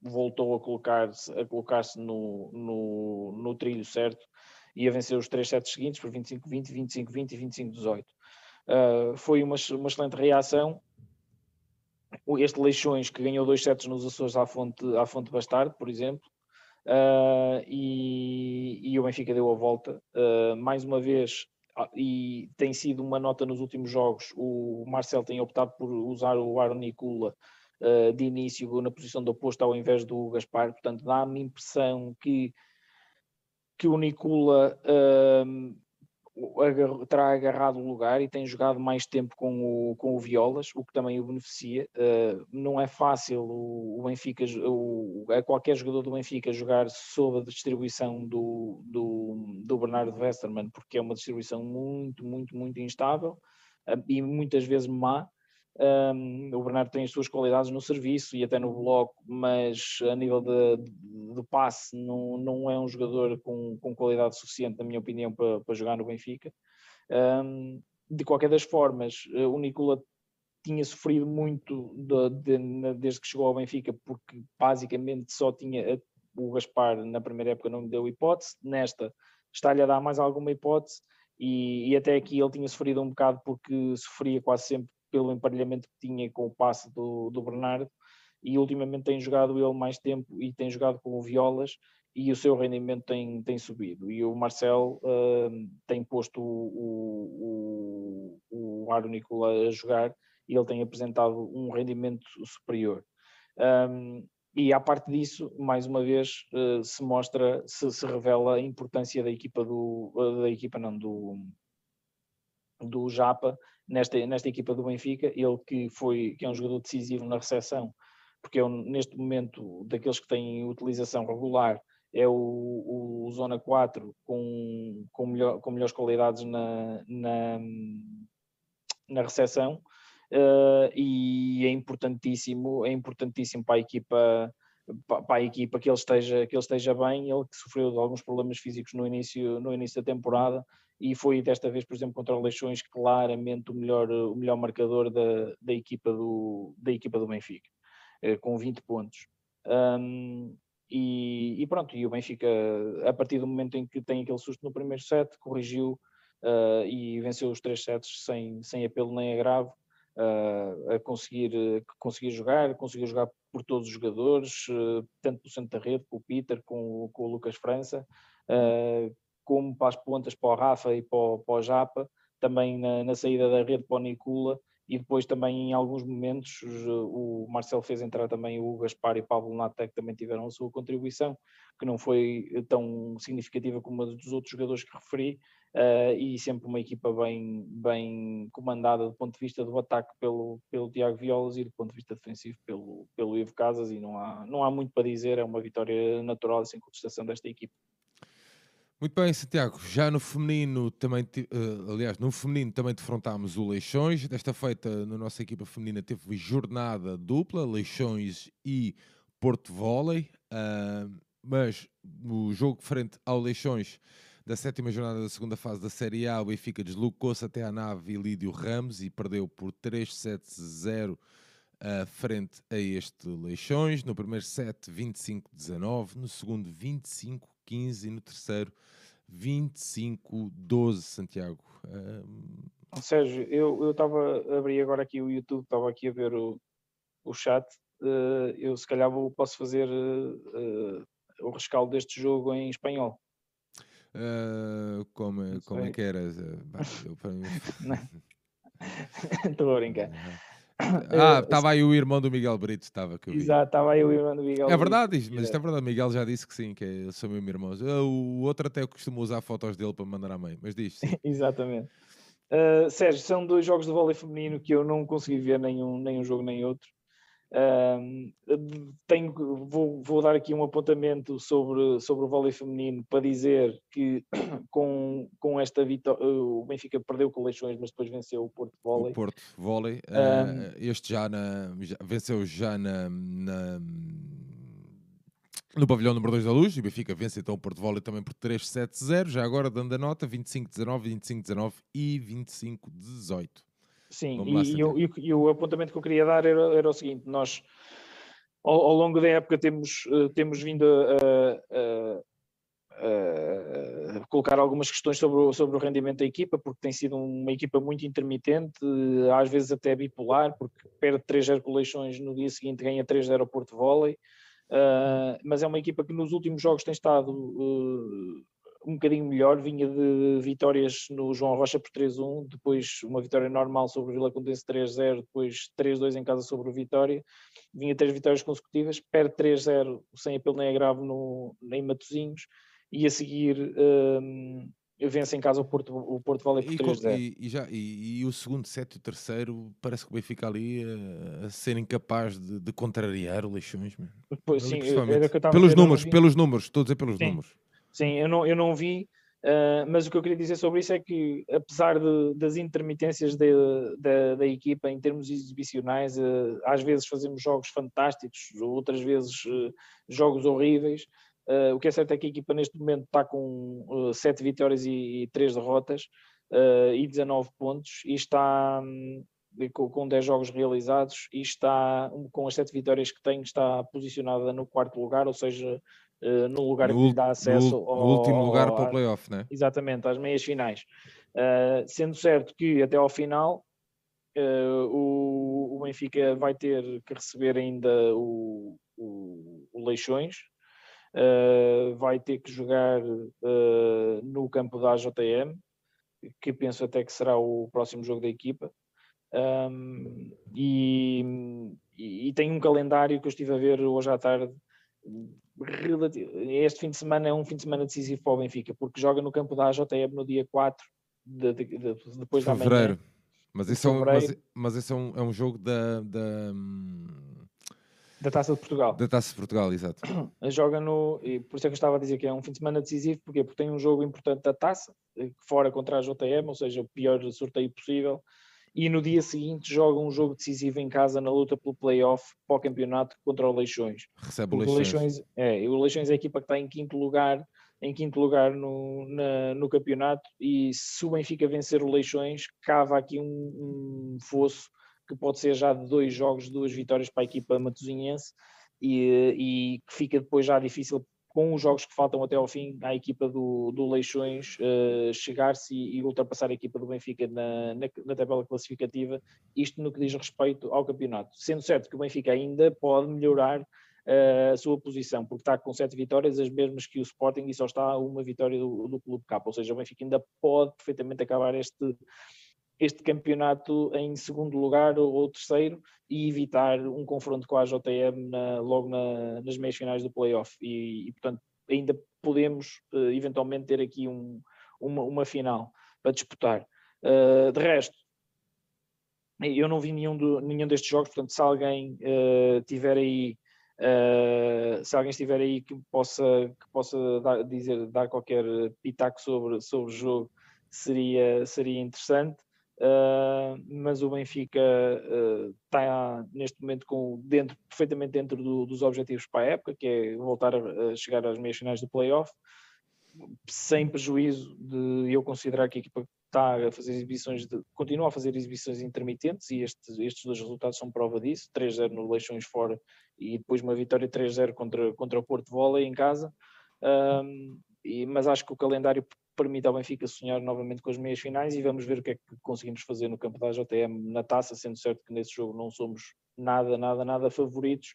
voltou a colocar-se a colocar-se no, no, no, trilho certo e a vencer os três sets seguintes por 25-20, 25-20 e 25-18. Uh, foi uma, uma excelente reação. Este Leixões, que ganhou dois sets nos Açores à Fonte, à fonte Bastardo, por exemplo, uh, e, e o Benfica deu a volta. Uh, mais uma vez, e tem sido uma nota nos últimos jogos, o Marcel tem optado por usar o Aaron Nicula uh, de início na posição do oposto ao invés do Gaspar, portanto dá-me impressão que, que o Nicula uh, terá agarrado o lugar e tem jogado mais tempo com o, com o Violas, o que também o beneficia. Uh, não é fácil o, o Benfica, o, a qualquer jogador do Benfica jogar sob a distribuição do, do, do Bernardo Westermann, porque é uma distribuição muito, muito, muito instável uh, e muitas vezes má. Um, o Bernardo tem as suas qualidades no serviço e até no bloco, mas a nível de, de, de passe não, não é um jogador com, com qualidade suficiente, na minha opinião, para, para jogar no Benfica. Um, de qualquer das formas, eh, o Nicola tinha sofrido muito de, de, desde que chegou ao Benfica, porque basicamente só tinha o Gaspar na primeira época não lhe deu hipótese, nesta está-lhe a dar mais alguma hipótese. E, e, até aqui ele tinha sofrido um bocado porque sofria quase sempre pelo emparelhamento que tinha com o passe do, do Bernardo e ultimamente tem jogado ele mais tempo e tem jogado com o Violas e o seu rendimento tem, tem subido. E o Marcel uh, tem posto o, o, o Aro Nicola a jogar e ele tem apresentado um rendimento superior. Um, e à parte disso, mais uma vez, uh, se mostra, se, se, revela a importância da equipa do, da equipa não, do, do Japa nesta, nesta equipa do Benfica, ele que foi que é um jogador decisivo na recepção, porque é neste momento daqueles que têm utilização regular, é o, o Zona 4 com, com, melhor, com melhores qualidades na, na, na recepção uh, e é importantíssimo, é importantíssimo para a equipa para a equipa que ele esteja que ele esteja bem. Ele que sofreu de alguns problemas físicos no início no início da temporada e foi desta vez, por exemplo, contra o Leixões, claramente o melhor, o melhor marcador da, da, equipa do, da equipa do Benfica, eh, com 20 pontos. Um, e, e, pronto, e o Benfica, a partir do momento em que tem aquele susto no primeiro set, corrigiu uh, e venceu os três sets sem, sem apelo nem agravo, uh, a conseguir, conseguir jogar, conseguiu jogar por todos os jogadores, uh, tanto pelo centro da rede, com o Peter, com, com o Lucas França, como para as pontas para o Rafa e para o, para o Japa, também na, na, saída da rede para o Nicula e depois também em alguns momentos o Marcelo fez entrar também o Gaspar e o Pablo que também tiveram a sua contribuição, que não foi tão significativa como a dos outros jogadores que referi, uh, e sempre uma equipa bem, bem comandada do ponto de vista do ataque pelo, pelo Tiago Violas e do ponto de vista defensivo pelo, pelo Ivo Casas e não há, não há muito para dizer, é uma vitória natural e sem contestação desta equipa. Muito bem, Santiago. Já no feminino também, uh, aliás, no feminino também defrontámos o Leixões. Desta feita, na nossa equipa feminina, teve jornada dupla, Leixões e Porto Volley. Uh, mas o jogo frente ao Leixões da sétima jornada da segunda fase da Série A, o Benfica deslocou-se até à nave Ilídio Ramos e perdeu por 3-7-0 uh, frente a este Leixões. No primeiro set, 25-19, no segundo, 25-15 e no terceiro, 25-12, Santiago. Uh... Sérgio, eu estava a abrir agora aqui o YouTube, estava aqui a ver o, o chat. Uh, eu se calhar vou, posso fazer uh, o rescaldo deste jogo em espanhol. Como, como é que era? Estou a brincar. Ah, estava aí o irmão do Miguel Brito, estava que. Exato, estava aí o irmão do Miguel É verdade, isto, mas isto é verdade. Miguel já disse que sim, que é, sou meu irmão. O outro até costumo usar fotos dele para mandar à mãe, mas diz. Exatamente. Uh, Sérgio, são dois jogos de vôlei feminino que eu não consegui ver nenhum, nenhum jogo nem outro. Um, tenho, vou, vou, dar aqui um apontamento sobre, sobre o vôlei feminino para dizer que com, com esta vitória o Benfica perdeu com Leixões, mas depois venceu o Porto Vôlei. O Porto Vôlei, um, uh, este já, na, já, venceu já na, na, no pavilhão número 2 da Luz, e o Benfica vence então o Porto Vôlei também por 3-7-0, já agora dando a nota 25-19, 25-19 e 25-18. Sim, e, e, o, e, o, apontamento que eu queria dar era, era o seguinte: nós ao, ao, longo da época temos, uh, temos vindo a, a, a, colocar algumas questões sobre o, sobre o rendimento da equipa, porque tem sido uma equipa muito intermitente, às vezes até bipolar, porque perde 3-0 coleções no dia seguinte ganha 3-0 ao Porto Volley. Uh, mas é uma equipa que nos últimos jogos tem estado uh, um bocadinho melhor, vinha de vitórias no João Rocha por 3-1, depois uma vitória normal sobre o Vila Condense 3-0, depois 3-2 em casa sobre o Vitória, vinha três vitórias consecutivas, perde 3-0 sem apelo nem agravo no, em Matosinhos, e a seguir um, vence em casa o Porto, o Porto Vale por 3-0. E, e, já, e, e, o segundo set e o terceiro parece que o Benfica ali a, a ser incapaz de, de contrariar o Leixões. Pois, sim, pelos números, pelos números, estou a dizer pelos sim. números. Sim, eu não, eu não vi, uh, mas o que eu queria dizer sobre isso é que, apesar de, das intermitências de, de, da equipa em termos exibicionais, uh, às vezes fazemos jogos fantásticos, outras vezes uh, jogos horríveis. o que é certo é que a equipa neste momento está com uh, 7 vitórias e, e 3 derrotas e 19 pontos e está. Um, com, com 10 jogos realizados e está, com as 7 vitórias que tem, está posicionada no quarto lugar, ou seja, uh, no lugar no, que lhe dá acesso no, ao, último lugar ao, para o playoff, né? Exatamente, às meias finais. Uh, sendo certo que até ao final uh, o, o, Benfica vai ter que receber ainda o, o, o Leixões, vai ter que jogar no campo da AJM, que penso até que será o próximo jogo da equipa. Um, e, e, e, tem um calendário que eu estive a ver hoje à tarde este fim de semana é um fim de semana decisivo para o Benfica, porque joga no campo da AJM no dia 4 de, de, de, depois da manhã. Mas isso, é um, mas, mas isso é, um, é um jogo da, da, da Taça de Portugal. Da Taça de Portugal, exato. Joga no. E por isso é que eu estava a dizer que é um fim de semana decisivo, porque porque tem um jogo importante da Taça, eh, fora contra a JM, ou seja, o pior sorteio possível e no dia seguinte joga um jogo decisivo em casa na luta pelo playoff para o campeonato contra o Leixões. Recebe o Leixões. Leixões é, o Leixões é a equipa que está em quinto lugar, em quinto lugar no, na, no campeonato e se o Benfica vencer o Leixões, cava aqui um, um fosso que pode ser já de dois jogos, duas vitórias para a equipa matosinhense e, e que fica depois já difícil com os jogos que faltam até ao fim, à equipa do, do Leixões uh, chegar-se e, e, ultrapassar a equipa do Benfica na, na, na, tabela classificativa, isto no que diz respeito ao campeonato. Sendo certo que o Benfica ainda pode melhorar uh, a sua posição, porque está com sete vitórias, as mesmas que o Sporting, e só está a uma vitória do, do Clube K, ou seja, o Benfica ainda pode perfeitamente acabar este, este campeonato em segundo lugar ou terceiro e evitar um confronto com a JM na, logo na, nas meias finais do playoff. E, e, portanto, ainda podemos uh, eventualmente ter aqui um, uma, uma final para disputar. Uh, de resto, eu não vi nenhum, do, nenhum destes jogos, portanto, se alguém uh, tiver aí, uh, se alguém estiver aí que possa, que possa dar, dizer, dar qualquer pitaco sobre, sobre o jogo, seria, seria interessante. Uh, mas o Benfica está neste momento com, dentro, perfeitamente dentro do, dos objetivos para a época, que é voltar a, a chegar às meias finais do playoff, sem prejuízo de eu considerar que a equipa está a fazer exibições, de, continua a fazer exibições intermitentes e estes, estes dois resultados são prova disso, 3-0 no Leixões fora e depois uma vitória 3-0 contra, contra o Porto Volley em casa, um, e, mas acho que o calendário permite ao Benfica sonhar novamente com as meias finais e vamos ver o que é que conseguimos fazer no campo da JTM na taça, sendo certo que nesse jogo não somos nada, nada, nada favoritos,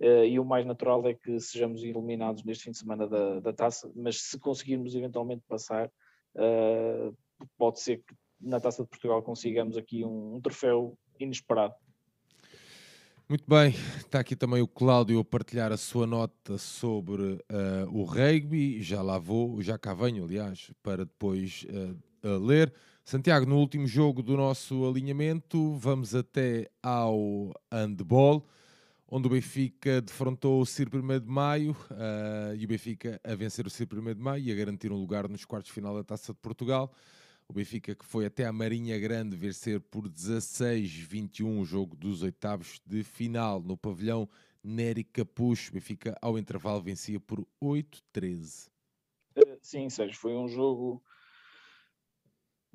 Uh, e o mais natural é que sejamos eliminados neste fim de semana da, da taça, mas se conseguirmos eventualmente passar, uh, pode ser que na Taça de Portugal consigamos aqui um, um troféu inesperado. Muito bem, está aqui também o Cláudio a partilhar a sua nota sobre uh, o rugby, já lá vou, já cá venho, aliás, para depois uh, ler. Santiago, no último jogo do nosso alinhamento, vamos até ao handball, onde o Benfica defrontou o CIR 1 de Maio uh, e o Benfica a vencer o CIR 1 de Maio e a garantir um lugar nos quartos de final da Taça de Portugal. O Benfica que foi até a Marinha Grande vencer por 16-21 o jogo dos oitavos de final no pavilhão Nery Capucho. O Benfica ao intervalo vencia por 8-13. Eh, sim, Sérgio, foi um jogo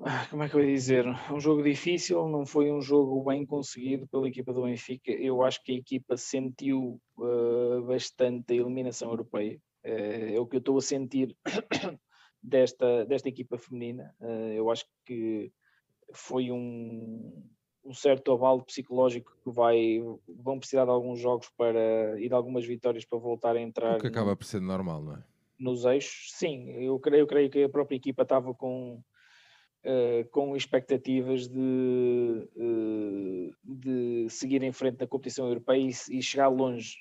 ah, como é que eu ia dizer? Um jogo difícil, não foi um jogo bem conseguido pela equipa do Benfica. Eu acho que a equipa sentiu uh, bastante a eliminação europeia. Uh, é o que eu estou a sentir desta, desta equipa feminina. Uh, eu acho que foi um, um certo avalo psicológico que vai, vão precisar de alguns jogos para e de algumas vitórias para voltar a entrar. O que acaba por ser normal, não é? Nos eixos, sim. Eu creio, eu creio que a própria equipa estava com. Uh, com expectativas de, uh, de seguir em frente na competição europeia e, e chegar longe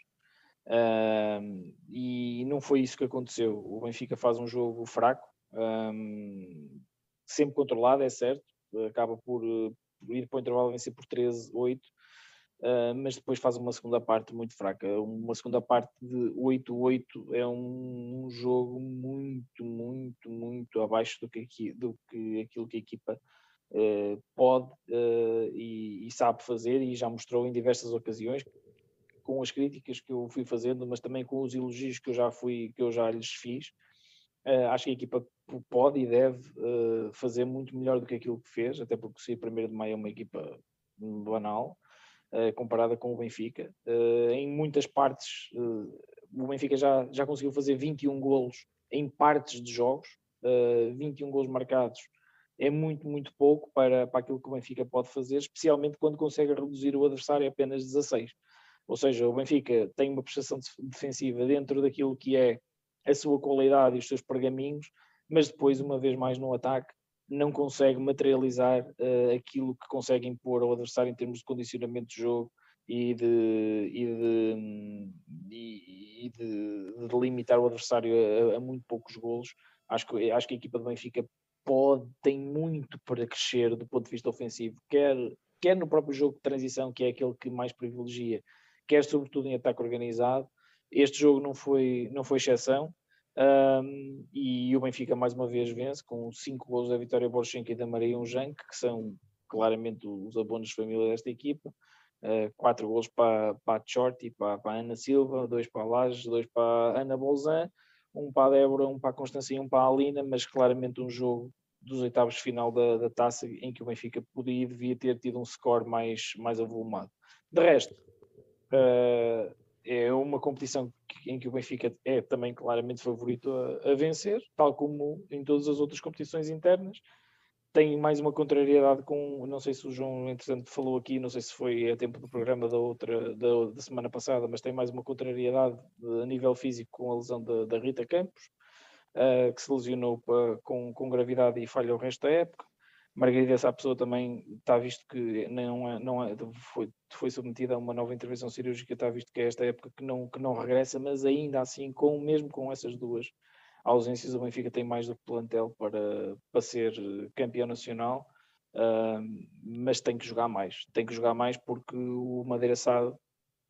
Uh, e não foi isso que aconteceu. O Benfica faz um jogo fraco, um, sempre controlado, é certo, acaba por, por ir para o intervalo vencer por 13-8, uh, mas depois faz uma segunda parte muito fraca. Uma segunda parte de 8-8 é um, um, jogo muito, muito, muito abaixo do que, do que aquilo que a equipa uh, pode uh, e, e sabe fazer e já mostrou em diversas ocasiões com as críticas que eu fui fazendo, mas também com os elogios que eu já fui, que eu já lhes fiz, acho que a equipa pode e deve uh, fazer muito melhor do que aquilo que fez, até porque se primeiro de maio é uma equipa banal, uh, comparada com o Benfica. em muitas partes, o Benfica já, já conseguiu fazer 21 golos em partes de jogos, 21 golos marcados é muito, muito pouco para, para aquilo que o Benfica pode fazer, especialmente quando consegue reduzir o adversário a apenas 16. Ou seja, o Benfica tem uma prestação defensiva dentro daquilo que é a sua qualidade e os seus pergaminhos, mas depois, uma vez mais no ataque, não consegue materializar uh, aquilo que consegue impor ao adversário em termos de condicionamento de jogo e de, e de, e, e de, de limitar o adversário a, a, muito poucos golos. Acho que, acho que a equipa do Benfica pode, tem muito para crescer do ponto de vista ofensivo, quer, quer no próprio jogo de transição, que é aquele que mais privilegia, quer sobretudo em ataque organizado. Este jogo não foi, não foi exceção. Um, e o Benfica mais uma vez vence com cinco gols da Vitória Borchenko e da Maria Unjank, que são claramente os abonos de família desta equipa. Uh, quatro gols para, para a Chorti, para, para a Ana Silva, dois para a Lages, dois para a Ana Bolzan, um para a Débora, um para a Constância e um para a Alina, mas claramente um jogo dos oitavos de final da, da taça em que o Benfica podia e devia ter tido um score mais, mais avolumado. De resto, Uh, é uma competição em que o Benfica é também claramente favorito a, a, vencer, tal como em todas as outras competições internas. Tem mais uma contrariedade com, não sei se o João, entretanto, falou aqui, não sei se foi a tempo do programa da outra, da, da semana passada, mas tem mais uma contrariedade a nível físico com a lesão da, Rita Campos, uh, que se lesionou com, com gravidade e falha o resto da época. Margarida, essa pessoa também está visto que não, é, não é, foi, foi submetida a uma nova intervenção cirúrgica, está visto que é esta época que não, que não regressa, mas ainda assim, com, mesmo com essas duas ausências, o Benfica tem mais do que plantel para, para ser campeão nacional, uh, mas tem que jogar mais. Tem que jogar mais porque o Madeira Sá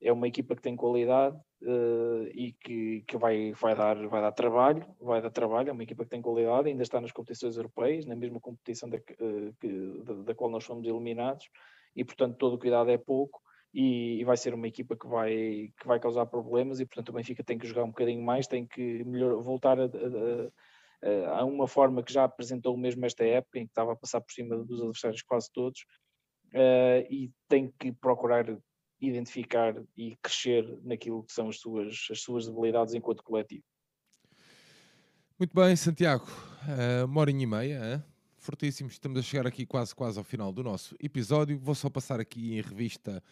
é uma equipa que tem qualidade uh, e que, que vai, vai, dar, vai dar trabalho, vai dar trabalho, é uma equipa que tem qualidade, ainda está nas competições europeias, na mesma competição da, uh, que, da, da, qual nós fomos eliminados, e portanto todo o cuidado é pouco, e, e, vai ser uma equipa que vai, que vai causar problemas, e portanto o Benfica tem que jogar um bocadinho mais, tem que melhor, voltar a, a, a, uma forma que já apresentou mesmo esta época, em que estava a passar por cima dos adversários quase todos, uh, e tem que procurar identificar e crescer naquilo que são as suas, as suas debilidades enquanto coletivo. Muito bem, Santiago. Uh, uma horinha e meia, hein? fortíssimos. Estamos a chegar aqui quase, quase ao final do nosso episódio. Vou só passar aqui em revista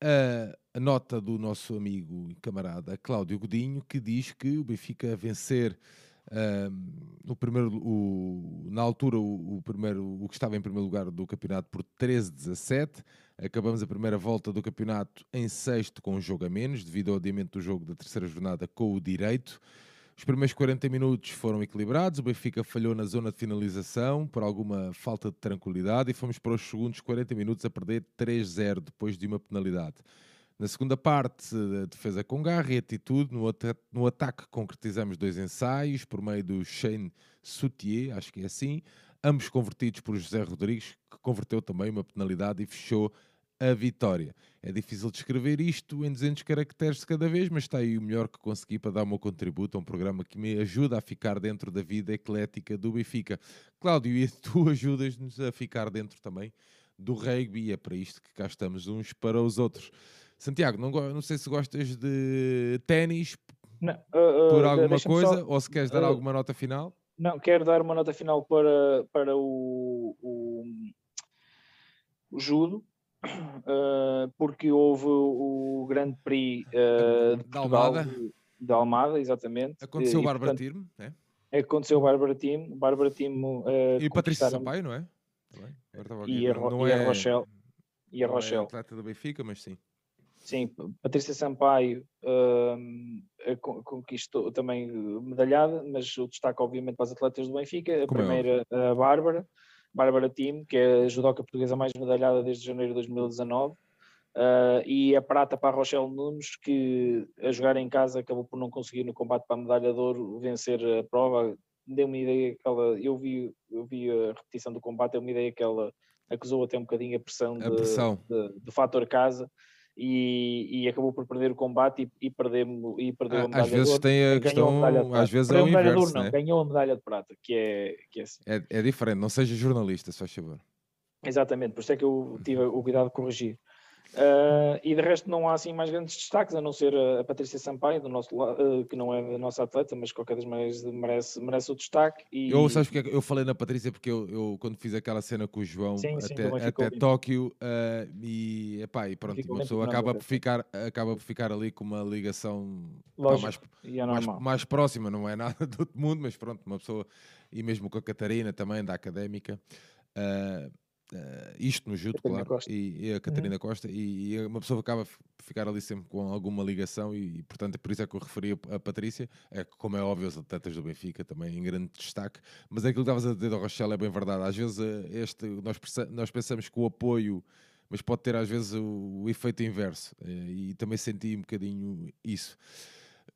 a, a nota do nosso amigo e camarada Cláudio Godinho, que diz que o Benfica vencer o primeiro, o, na altura, o, o, primeiro, o que estava em primeiro lugar do campeonato por 13-17. Acabamos a primeira volta do campeonato em sexto com um jogo a menos, devido ao adiamento do jogo da terceira jornada com o direito. Os primeiros 40 minutos foram equilibrados, o Benfica falhou na zona de finalização por alguma falta de tranquilidade e fomos para os segundos 40 minutos a perder 3-0 depois de uma penalidade. Na segunda parte, defesa com garra e atitude. No, at no ataque, concretizamos dois ensaios por meio do Shane Soutier, acho que é assim, ambos convertidos por José Rodrigues, que converteu também uma penalidade e fechou a vitória. É difícil descrever isto em 200 caracteres de cada vez, mas está aí o melhor que consegui para dar o meu contributo a um programa que me ajuda a ficar dentro da vida eclética do Benfica. Cláudio, e tu ajudas-nos a ficar dentro também do rugby, e é para isto que cá estamos uns para os outros. Santiago, não, não sei se gostas de ténis uh, uh, por alguma coisa só, ou se queres dar uh, alguma nota final. Não, quero dar uma nota final para, para o, o, o judo, uh, porque houve o Grande Prix uh, de da Almada. da Almada, exatamente. Aconteceu o Bárbara Tirme, é? Aconteceu o Bárbara Tirme, Bárbara Tirme uh, e Patrícia Sampaio, não é? E, a, não e é... a Rochelle. E a Rochelle. É atleta do Benfica, mas sim. Sim, Patrícia Sampaio uh, conquistou também medalhada, mas o destaque, obviamente, para as atletas do Benfica. A Como é primeira, é a Bárbara, Bárbara Tim, que é a judoca portuguesa mais medalhada desde janeiro de 2019. Uh, ah, e a prata para a Rochelle Nunes, que a jogar em casa acabou por não conseguir no combate para a medalha de ouro vencer a prova. Deu-me ideia que ela, eu vi, eu vi a repetição do combate, deu-me ideia que ela acusou até um bocadinho a pressão, a pressão. De, de, de fator casa e, e, acabou por perder o combate e, e, perdeu, e perdeu ah, a medalha Às vezes tem a questão, a às vezes é o inverso, não, né? ganhou a medalha de prata, que é, que é assim. É, é diferente, não seja jornalista, se faz favor. Exatamente, por isso é que eu tive o cuidado de corrigir. Uh, e de resto não há assim mais grandes destaques, a não ser a, Patrícia Sampaio, do nosso, uh, que não é a nossa atleta, mas qualquer das maneiras merece, merece o destaque. E... Eu, sabes porque é eu falei na Patrícia? Porque eu, eu, quando fiz aquela cena com o João sim, sim, até, até Tóquio, uh, e, epá, e pronto, uma pessoa acaba por, ficar, acaba por ficar ali com uma ligação Lógico, pá, mais, é mais, mais, próxima, não é nada do outro mundo, mas pronto, uma pessoa, e mesmo com a Catarina também, da académica. Uh, Uh, isto no judo, claro, e, e, a Catarina uhum. Costa, e, e, uma pessoa acaba a ficar ali sempre com alguma ligação, e, e, portanto é por isso é que eu referi a Patrícia, é como é óbvio, as atletas do Benfica também em grande destaque, mas é aquilo que estavas a dizer Rochelle é bem verdade. Às vezes uh, este, nós, nós pensamos que o apoio, mas pode ter às vezes o, o efeito inverso, uh, e também senti um bocadinho isso.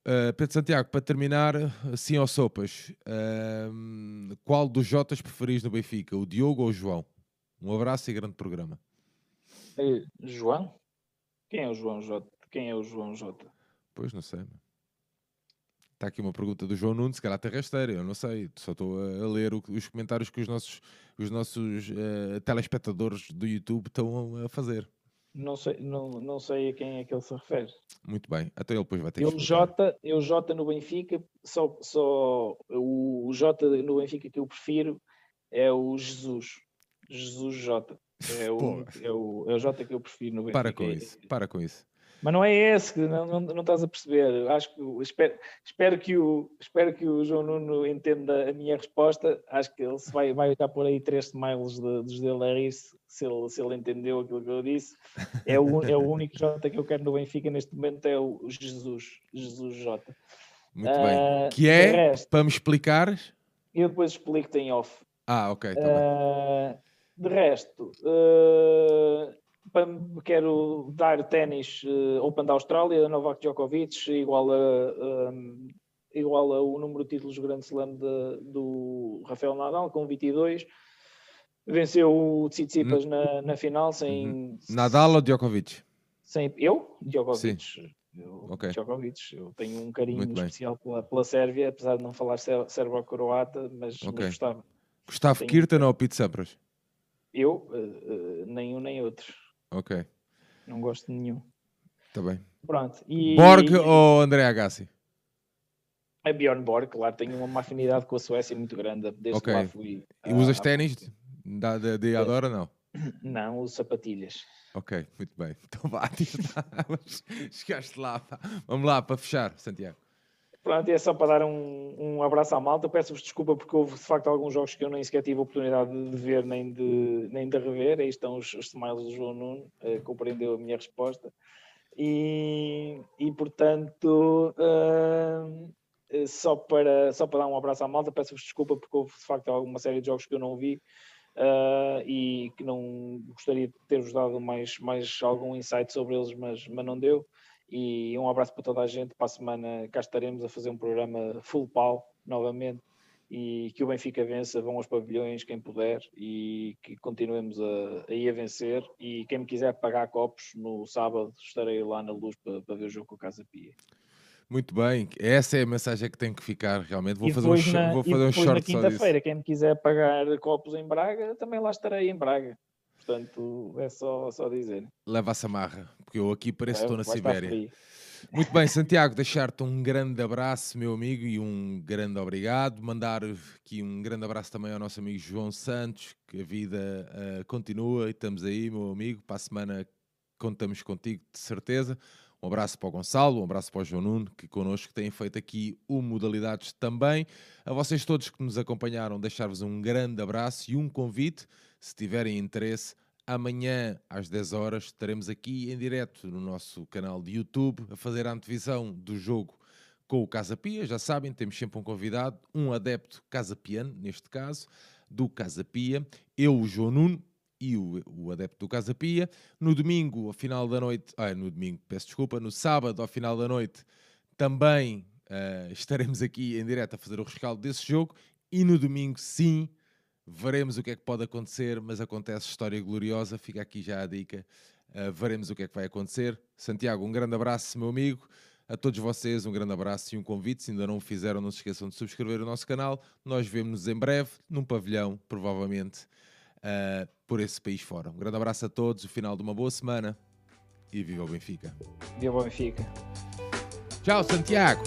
Uh, Pedro Santiago, para terminar, assim ao sopas, uh, qual dos Jotas preferis no Benfica, o Diogo ou o João? Um abraço e grande programa. João? Quem é o João J? Quem é o João J? Pois não sei. Está aqui uma pergunta do João Nunes, que era terrestre, eu não sei, só estou a, ler o, os comentários que os nossos, os nossos uh, telespectadores do YouTube estão a fazer. Não sei, não, não sei a quem é que ele se refere. Muito bem, até ele depois vai ter eu que J, Eu J no Benfica, só, só o, o J no Benfica que eu prefiro é o Jesus. Jesus J. É o, é, o, é o J que eu prefiro no Benfica. Para com isso, para com isso. Mas não é esse, não, não, não estás a perceber. Acho que espero, espero, que o, espero que o João Nuno entenda a minha resposta. Acho que ele se vai, vai estar por aí três smiles de, dos dele a se ele, se ele entendeu aquilo que eu disse. É o, é o único J que eu quero no Benfica neste momento, é o Jesus, Jesus J. Muito uh, bem. Ah, que é, resto, para me explicares? Eu depois explico-te em off. Ah, ok. Tá uh, de resto, uh, quero dar ténis Open da Austrália, Novak Djokovic, igual a, um, igual ao número de títulos Grand Slam de, do Rafael Nadal, com 22. Venceu o Tsitsipas na, na final sem... Uhum. Nadal ou Djokovic? Sem, eu? Djokovic. Sim. Eu, okay. Djokovic, eu tenho um carinho especial pela, pela Sérvia, apesar de não falar serbo-croata, mas, okay. gostava. Gustavo tenho... Kirtan ou Pete Sampras? Eu, uh, uh, nem um nem outro. Ok. Não gosto de nenhum. Está bem. Pronto. E... Borg ou André Agassi? A Bjorn Borg, claro, tenho uma afinidade com a Suécia muito grande, desde okay. que lá fui. E usas ténis de, de Adora, não? Não, uso sapatilhas. Ok, muito bem. Então vá, chegaste lá. Vamos lá, para fechar, Santiago. Pronto, é só para dar um, um abraço à malta. Peço-vos desculpa porque houve de facto alguns jogos que eu nem sequer tive a oportunidade de ver nem de, nem de rever. Aí estão os, os smiles do João Nuno, eh, compreendeu a minha resposta. E, e portanto, uh, só, para, só para dar um abraço à malta, peço-vos desculpa porque houve de facto alguma série de jogos que eu não vi uh, e que não gostaria de ter-vos dado mais, mais algum insight sobre eles, mas, mas não deu. E um abraço para toda a gente. Para a semana cá estaremos a fazer um programa full pau novamente e que o Benfica vença, vão aos pavilhões quem puder e que continuemos a, a ir a vencer e quem me quiser pagar copos no sábado estarei lá na luz para, para ver o jogo com a Casa Pia. Muito bem, essa é a mensagem que tem que ficar realmente. Vou fazer um, na, vou fazer um short na quinta-feira, quem me quiser pagar copos em Braga, também lá estarei em Braga. Portanto, é só, só dizer. Leva a samarra, porque eu aqui pareço que estou na Sibéria. Muito bem, Santiago, deixar-te um grande abraço, meu amigo, e um grande obrigado. Mandar aqui um grande abraço também ao nosso amigo João Santos, que a vida uh, continua e estamos aí, meu amigo. Para a semana contamos contigo, de certeza. Um abraço para o Gonçalo, um abraço para o João Nuno, que connosco têm feito aqui o Modalidades também. A vocês todos que nos acompanharam, deixar-vos um grande abraço e um convite, se tiverem interesse, amanhã às 10 horas estaremos aqui em direto no nosso canal de YouTube a fazer a antevisão do jogo com o Casa Pia. Já sabem, temos sempre um convidado, um adepto Casa Piano, neste caso, do Casa Pia. Eu, o João Nuno, e o, o adepto do Casa Pia. No domingo, ao final da noite, ah, no domingo, peço desculpa, no sábado, ao final da noite, também uh, estaremos aqui em direto a fazer o rescaldo desse jogo. E no domingo, sim, Veremos o que é que pode acontecer, mas acontece história gloriosa, fica aqui já a dica. Uh, veremos o que é que vai acontecer. Santiago, um grande abraço, meu amigo. A todos vocês, um grande abraço e um convite. Se ainda não o fizeram, não se esqueçam de subscrever o nosso canal. Nós vemos-nos em breve, num pavilhão, provavelmente, uh, por esse país fora. Um grande abraço a todos, o final de uma boa semana e viva o Benfica. Viva o Benfica. Tchau, Santiago.